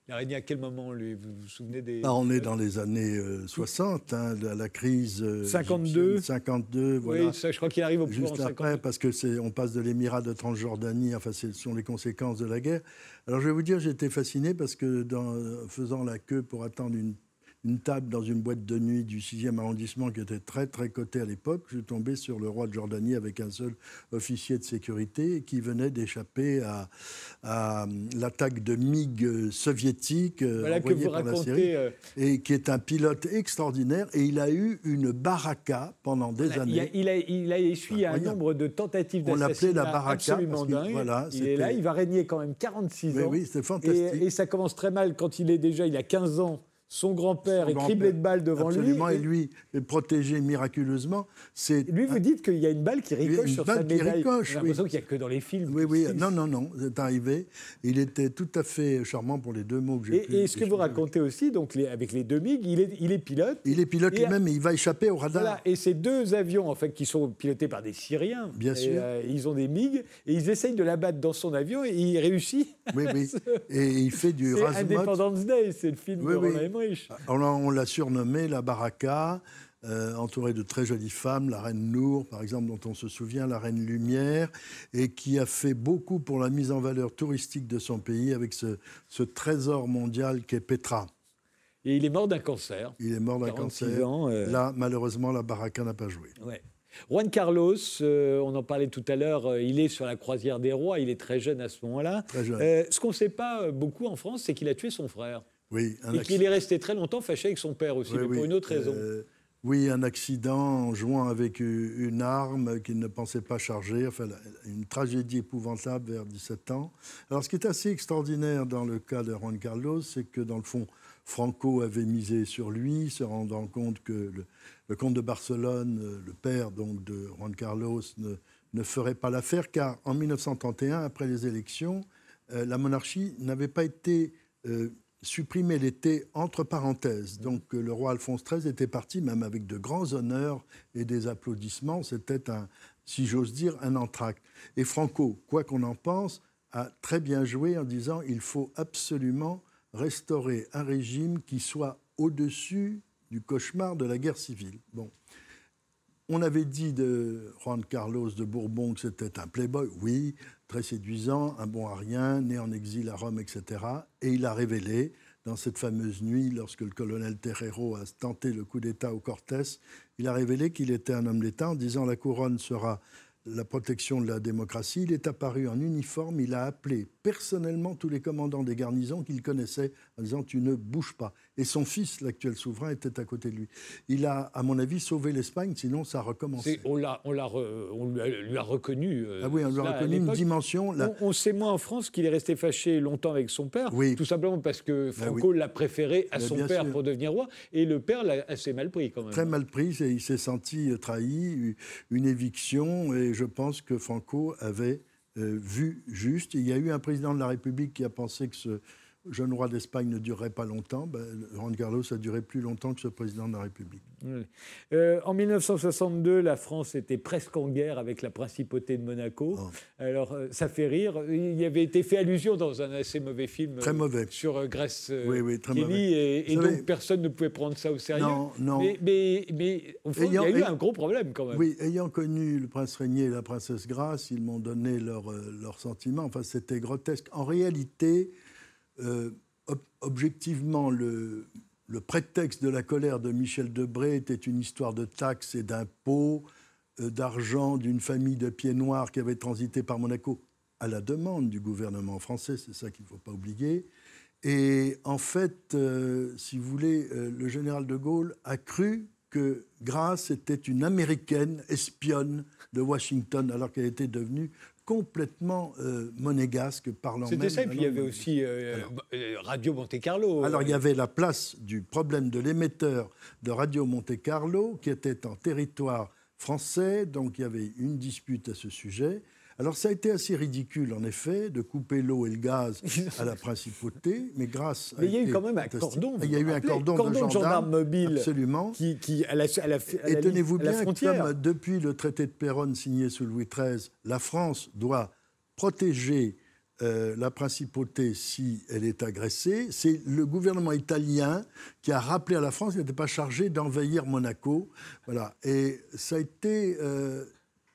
il régné à quel moment, lui Vous vous souvenez des... Ah, on est dans les années 60, euh, hein, la, crise... 52 euh, 52, voilà. Oui, ça, je crois qu'il arrive au pouvoir Juste après, parce qu'on passe de l'émirat de Transjordanie, enfin, ce sont les conséquences de la guerre. Alors, je vais vous dire, été fasciné parce que, dans, faisant la queue pour attendre une une table dans une boîte de nuit du 6e arrondissement qui était très très cotée à l'époque. Je suis tombé sur le roi de Jordanie avec un seul officier de sécurité qui venait d'échapper à, à l'attaque de MiG soviétique euh, voilà que vous par la Syrie, euh, et qui est un pilote extraordinaire. Et il a eu une baraka pendant des années. Il a, il a, essuyé un nombre de tentatives d'assassinat On l'appelait la baraka. Absolument dingue. Voilà, il est là, il va régner quand même 46 ans. Oui, c'est fantastique. Et, et, ça commence très mal quand il est déjà, il a 15 ans son grand-père est criblé de balles devant lui. Absolument, et lui est protégé miraculeusement. Lui, vous dites qu'il y a une balle qui ricoche sur sa médaille. J'ai l'impression qu'il n'y a que dans les films. Oui, oui. Non, non, non. C'est arrivé. Il était tout à fait charmant pour les deux mots que j'ai Et, et ce que vous racontez aussi, donc avec les deux MiG, il est, il est pilote. Il est pilote lui-même et il va échapper au radar. Voilà. Et ces deux avions, en fait, qui sont pilotés par des Syriens. Bien sûr. Euh, ils ont des MiG et ils essayent de l'abattre dans son avion et il réussit. Oui, oui. <laughs> et il fait du C'est Independence Day, c'est le film de Roland On l'a surnommée la Baraka, euh, entourée de très jolies femmes, la reine Nour, par exemple, dont on se souvient, la reine Lumière, et qui a fait beaucoup pour la mise en valeur touristique de son pays avec ce, trésor mondial qu'est Petra. Et il est mort d'un cancer. Il est mort d'un cancer. Ans, euh. Là, malheureusement, la Baraka n'a pas joué. Ouais. Juan Carlos, euh, on en parlait tout à l'heure, il est sur la croisière des rois, il est très jeune à ce moment-là. Très jeune. ce qu'on ne sait pas beaucoup en France, c'est qu'il a tué son frère. Oui, et qu'il est resté très longtemps fâché avec son père aussi, mais pour une autre raison. Euh, oui, un accident en jouant avec une arme qu'il ne pensait pas charger, enfin, une tragédie épouvantable vers 17 ans. Alors, ce qui est assez extraordinaire dans le cas de Juan Carlos, c'est que dans le fond, Franco avait misé sur lui, se rendant compte que le, comte de Barcelone, le père donc de Juan Carlos, ne, ne ferait pas l'affaire, car en 1931, après les élections, euh, la monarchie n'avait pas été euh, supprimée, elle était entre parenthèses. Donc le roi Alphonse XIII était parti, même avec de grands honneurs et des applaudissements. C'était un, si j'ose dire, un entracte. Et Franco, quoi qu'on en pense, a très bien joué en disant il faut absolument restaurer un régime qui soit au-dessus du cauchemar de la guerre civile. Bon. On avait dit de Juan Carlos de Bourbon que c'était un playboy, oui, très séduisant, un bon à rien, né en exil à Rome, etc. Et il a révélé, dans cette fameuse nuit, lorsque le colonel Terrero a tenté le coup d'État au Cortés, il a révélé qu'il était un homme d'État en disant la couronne sera la protection de la démocratie. Il est apparu en uniforme, il a appelé personnellement tous les commandants des garnisons qu'il connaissait en disant Tu ne bouges pas. Et son fils, l'actuel souverain, était à côté de lui. Il a, à mon avis, sauvé l'Espagne, sinon ça a recommencé. On, l'a, on, l'a on lui a reconnu. Euh, ah oui, on lui a reconnu une dimension. On, sait moins en France qu'il est resté fâché longtemps avec son père, oui. tout simplement parce que ben Franco l'a préféré à ben son père pour devenir roi, et le père l'a assez mal pris quand même. Très mal pris, il s'est senti trahi, une éviction, et je pense que Franco avait vu juste. Il y a eu un président de la République qui a pensé que ce jeune roi d'Espagne ne durerait pas longtemps. Ben, Juan Carlos a duré plus longtemps que ce président de la République. Euh, en 1962, la France était presque en guerre avec la principauté de Monaco. Oh. Alors, euh, ça fait rire. Il y avait été fait allusion dans un assez mauvais film très mauvais. sur Grèce oui, oui, très Kelly, et, et donc personne ne pouvait prendre ça au sérieux. Non, non. Mais, mais, au fond, il y a eu un gros problème quand même. Oui, ayant connu le prince Régnier et la princesse Grace, ils m'ont donné leurs leur sentiments. Enfin, c'était grotesque. En réalité, euh, objectivement, le, prétexte de la colère de Michel Debré était une histoire de taxes et d'impôts, euh, d'argent d'une famille de pieds noirs qui avait transité par Monaco à la demande du gouvernement français, c'est ça qu'il ne faut pas oublier. Et en fait, euh, si vous voulez, le général de Gaulle a cru que Grace était une américaine espionne de Washington alors qu'elle était devenue complètement euh, monégasque, parlant C'était ça, et puis il y avait aussi euh, euh, Radio Monte Carlo. Alors il y avait la place du problème de l'émetteur de Radio Monte Carlo, qui était en territoire français, donc il y avait une dispute à ce sujet. Alors ça a été assez ridicule, en effet, de couper l'eau et le gaz à la principauté, mais grâce <laughs> mais il y a eu quand même un cordon. Il y a eu un cordon, de gendarmes, mobiles. Absolument. Qui, qui à la, à la, et tenez-vous bien, comme depuis le traité de Péronne signé sous Louis XIII, la France doit protéger euh, la principauté si elle est agressée, c'est le gouvernement italien qui a rappelé à la France qu'il n'était pas chargé d'envahir Monaco. Voilà. Et ça a été euh,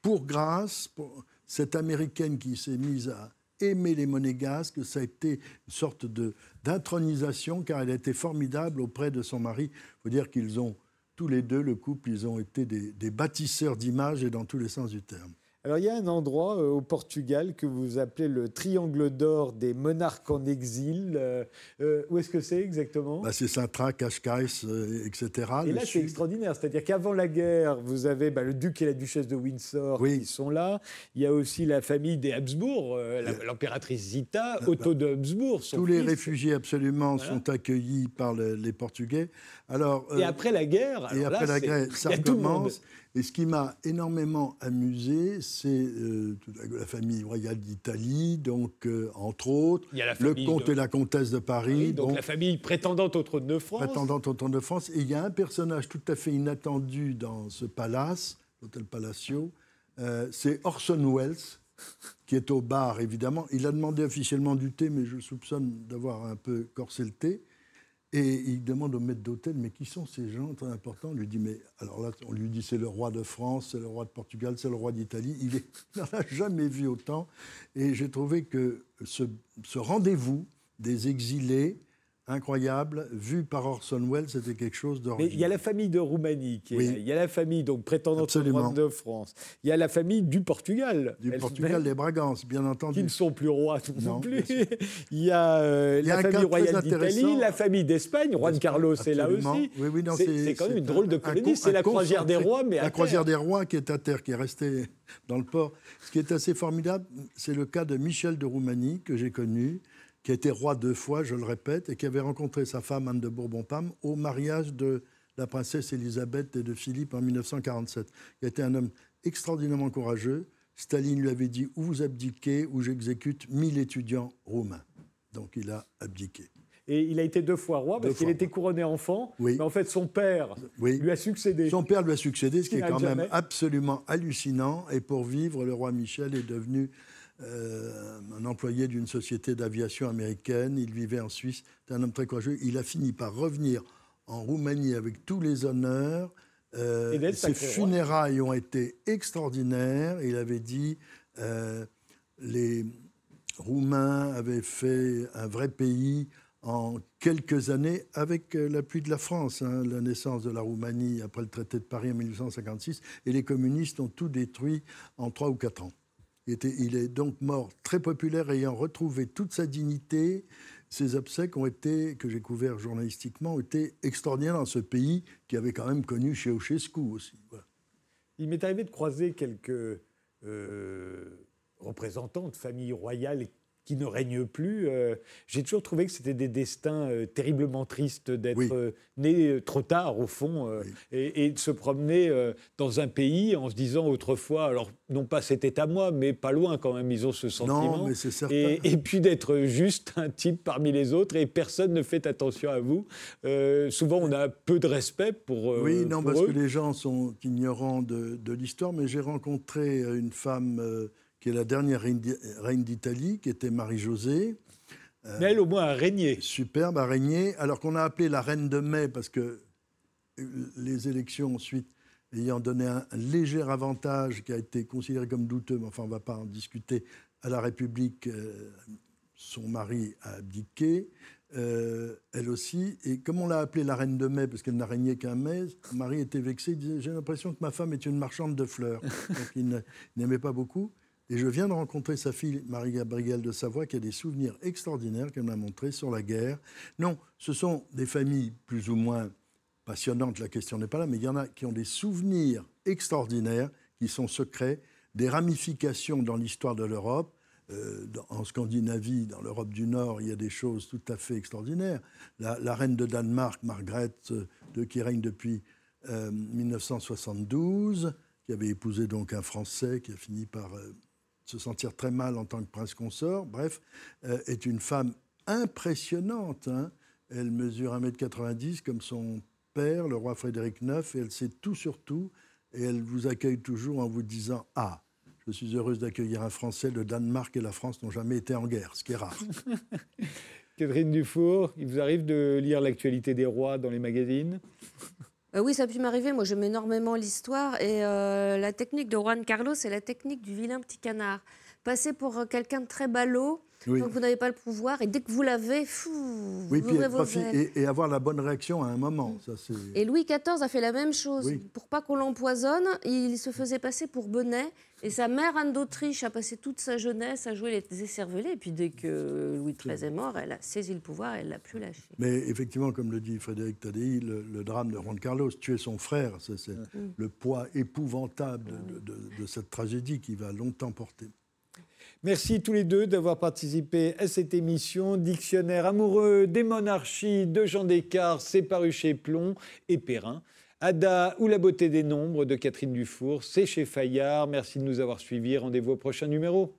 pour grâce, pour, cette américaine qui s'est mise à aimer les monégasques, ça a été une sorte d'intronisation car elle a été formidable auprès de son mari. Il faut dire qu'ils ont tous les deux, le couple, ils ont été des, des bâtisseurs d'images et dans tous les sens du terme. Alors il y a un endroit euh, au Portugal que vous appelez le triangle d'or des monarques en exil. Euh, euh, où est-ce que c'est exactement? Bah, C'est Sintra, Cascais, etc. Et là c'est extraordinaire, c'est-à-dire qu'avant la guerre, vous avez bah, le duc et la duchesse de Windsor qui sont là. Il y a aussi la famille des Habsbourg, l'impératrice Zita, Otto de Habsbourg. Tous les réfugiés absolument sont accueillis par les Portugais. Alors, et après la guerre, et après la guerre, <laughs> ça recommence. Et ce qui m'a énormément amusé, c'est euh, la famille royale d'Italie, donc euh, entre autres, le comte et la comtesse de Paris. Donc la famille prétendante au trône de France. Prétendante au trône de France. Et il y a un personnage tout à fait inattendu dans ce palace, l'hôtel Palacio, euh, c'est Orson Welles, qui est au bar, évidemment. Il a demandé officiellement du thé, mais je soupçonne d'avoir un peu corsé le thé. Et il demande au maître d'hôtel, mais qui sont ces gens très importants On lui dit, mais alors là, on lui dit, c'est le roi de France, c'est le roi de Portugal, c'est le roi d'Italie. Il n'en <laughs> a jamais vu autant. Et j'ai trouvé que ce, ce rendez-vous des exilés incroyable, vu par Orson Welles, c'était quelque chose de. il y a la famille de Roumanie, qui il y a la famille donc prétendante au de France, il y a la famille du Portugal. Du Portugal, des Bragances, bien entendu. Qui ne sont plus rois non, plus. <laughs> il y a euh, la famille royale d'Italie, la famille d'Espagne, Juan Carlos est là aussi. Oui, c'est quand même une drôle de colonie. C'est la croisière des rois, mais La croisière des rois qui est à terre, qui est restée dans le port. Ce qui est assez formidable, c'est le cas de Michel de Roumanie, que j'ai connu qui a été roi deux fois, je le répète, et qui avait rencontré sa femme Anne de Bourbon-Pam au mariage de la princesse Élisabeth et de Philippe en 1947. Il était un homme extraordinairement courageux, Staline lui avait dit ou vous abdiquez ou j'exécute 1000 étudiants roumains. Donc il a abdiqué. Et il a été deux fois roi parce qu'il était couronné enfant. Mais en fait, son père lui a succédé. Son père lui a succédé, ce qui est quand même absolument hallucinant. Et pour vivre, le roi Michel est devenu euh, un employé d'une société d'aviation américaine. Il vivait en Suisse. C'est un homme très courageux. Il a fini par revenir en Roumanie avec tous les honneurs. Euh, ses funérailles ont été extraordinaires. Il avait dit euh, les Roumains avaient fait un vrai pays en quelques années avec l'appui de la France, hein, la naissance de la Roumanie après le traité de Paris en 1856, et les communistes ont tout détruit en trois ou quatre ans. Il, est donc mort très populaire, ayant retrouvé toute sa dignité. Ses obsèques ont été, que j'ai couverts journalistiquement, ont été extraordinaires dans ce pays qui avait quand même connu Ceausescu aussi. Il m'est arrivé de croiser quelques euh, représentants de familles royales qui ne règne plus. Euh, j'ai toujours trouvé que c'était des destins euh, terriblement tristes d'être euh, né trop tard, au fond, et, de se promener dans un pays en se disant autrefois, alors non pas c'était à moi, mais pas loin quand même, ils ont ce sentiment. Non, mais c'est certain. Et, puis d'être juste un type parmi les autres et personne ne fait attention à vous. souvent, on a peu de respect pour. oui, non, parce que les gens sont ignorants de, de l'histoire, mais j'ai rencontré une femme qui est la dernière reine d'Italie, qui était Marie-Josée. Euh, Mais elle, au moins, a régné. Superbe, a régné. Alors qu'on a appelé la reine de mai, parce que les élections ensuite ayant donné un, léger avantage qui a été considéré comme douteux, mais enfin, on ne va pas en discuter, à la République, euh, son mari a abdiqué. Euh, elle aussi. Et comme on l'a appelée la reine de mai, parce qu'elle n'a régné qu'un mai, Marie était vexée. Il disait J'ai l'impression que ma femme est une marchande de fleurs. Donc il n'aimait pas beaucoup. Et je viens de rencontrer sa fille, Marie-Gabrielle de Savoie, qui a des souvenirs extraordinaires qu'elle m'a montrés sur la guerre. Non, ce sont des familles plus ou moins passionnantes, la question n'est pas là, mais il y en a qui ont des souvenirs extraordinaires, qui sont secrets, des ramifications dans l'histoire de l'Europe. Euh, en Scandinavie, dans l'Europe du Nord, il y a des choses tout à fait extraordinaires. La, reine de Danemark, Margrethe, qui règne depuis 1972, euh, qui avait épousé donc un Français qui a fini par euh, se sentir très mal en tant que prince consort, bref, euh, est une femme impressionnante. Hein. Elle mesure 1m90 comme son père, le roi Frédéric IX, et elle sait tout sur tout, et elle vous accueille toujours en vous disant Ah, je suis heureuse d'accueillir un Français, le Danemark et la France n'ont jamais été en guerre, ce qui est rare. <laughs> Catherine Dufour, il vous arrive de lire l'actualité des rois dans les magazines? Euh, oui, ça a pu m'arriver. Moi, j'aime énormément l'histoire. Et euh, la technique de Juan Carlos, c'est la technique du vilain petit canard. Passer pour euh, quelqu'un de très ballot, donc vous n'avez pas le pouvoir. Et dès que vous l'avez, vous oui, puis vos et, et, avoir la bonne réaction à un moment. Ça, et Louis XIV a fait la même chose. Pour pas qu'on l'empoisonne, il se faisait passer pour Bonnet. Et sa mère, Anne d'Autriche, a passé toute sa jeunesse à jouer les écervelés. Et puis dès que Louis XIII est mort, elle a saisi le pouvoir et elle l'a plus lâché. Mais effectivement, comme le dit Frédéric Tadei, le, drame de Juan Carlos, tuer son frère, c'est mm. le poids épouvantable de cette tragédie qui va longtemps porter. Merci tous les deux d'avoir participé à cette émission. Dictionnaire amoureux des monarchies de Jean Descartes, c'est paru chez Plomb et Perrin. Ada ou la beauté des nombres de Catherine Dufour, c'est chez Fayard. Merci de nous avoir suivis. Rendez-vous au prochain numéro.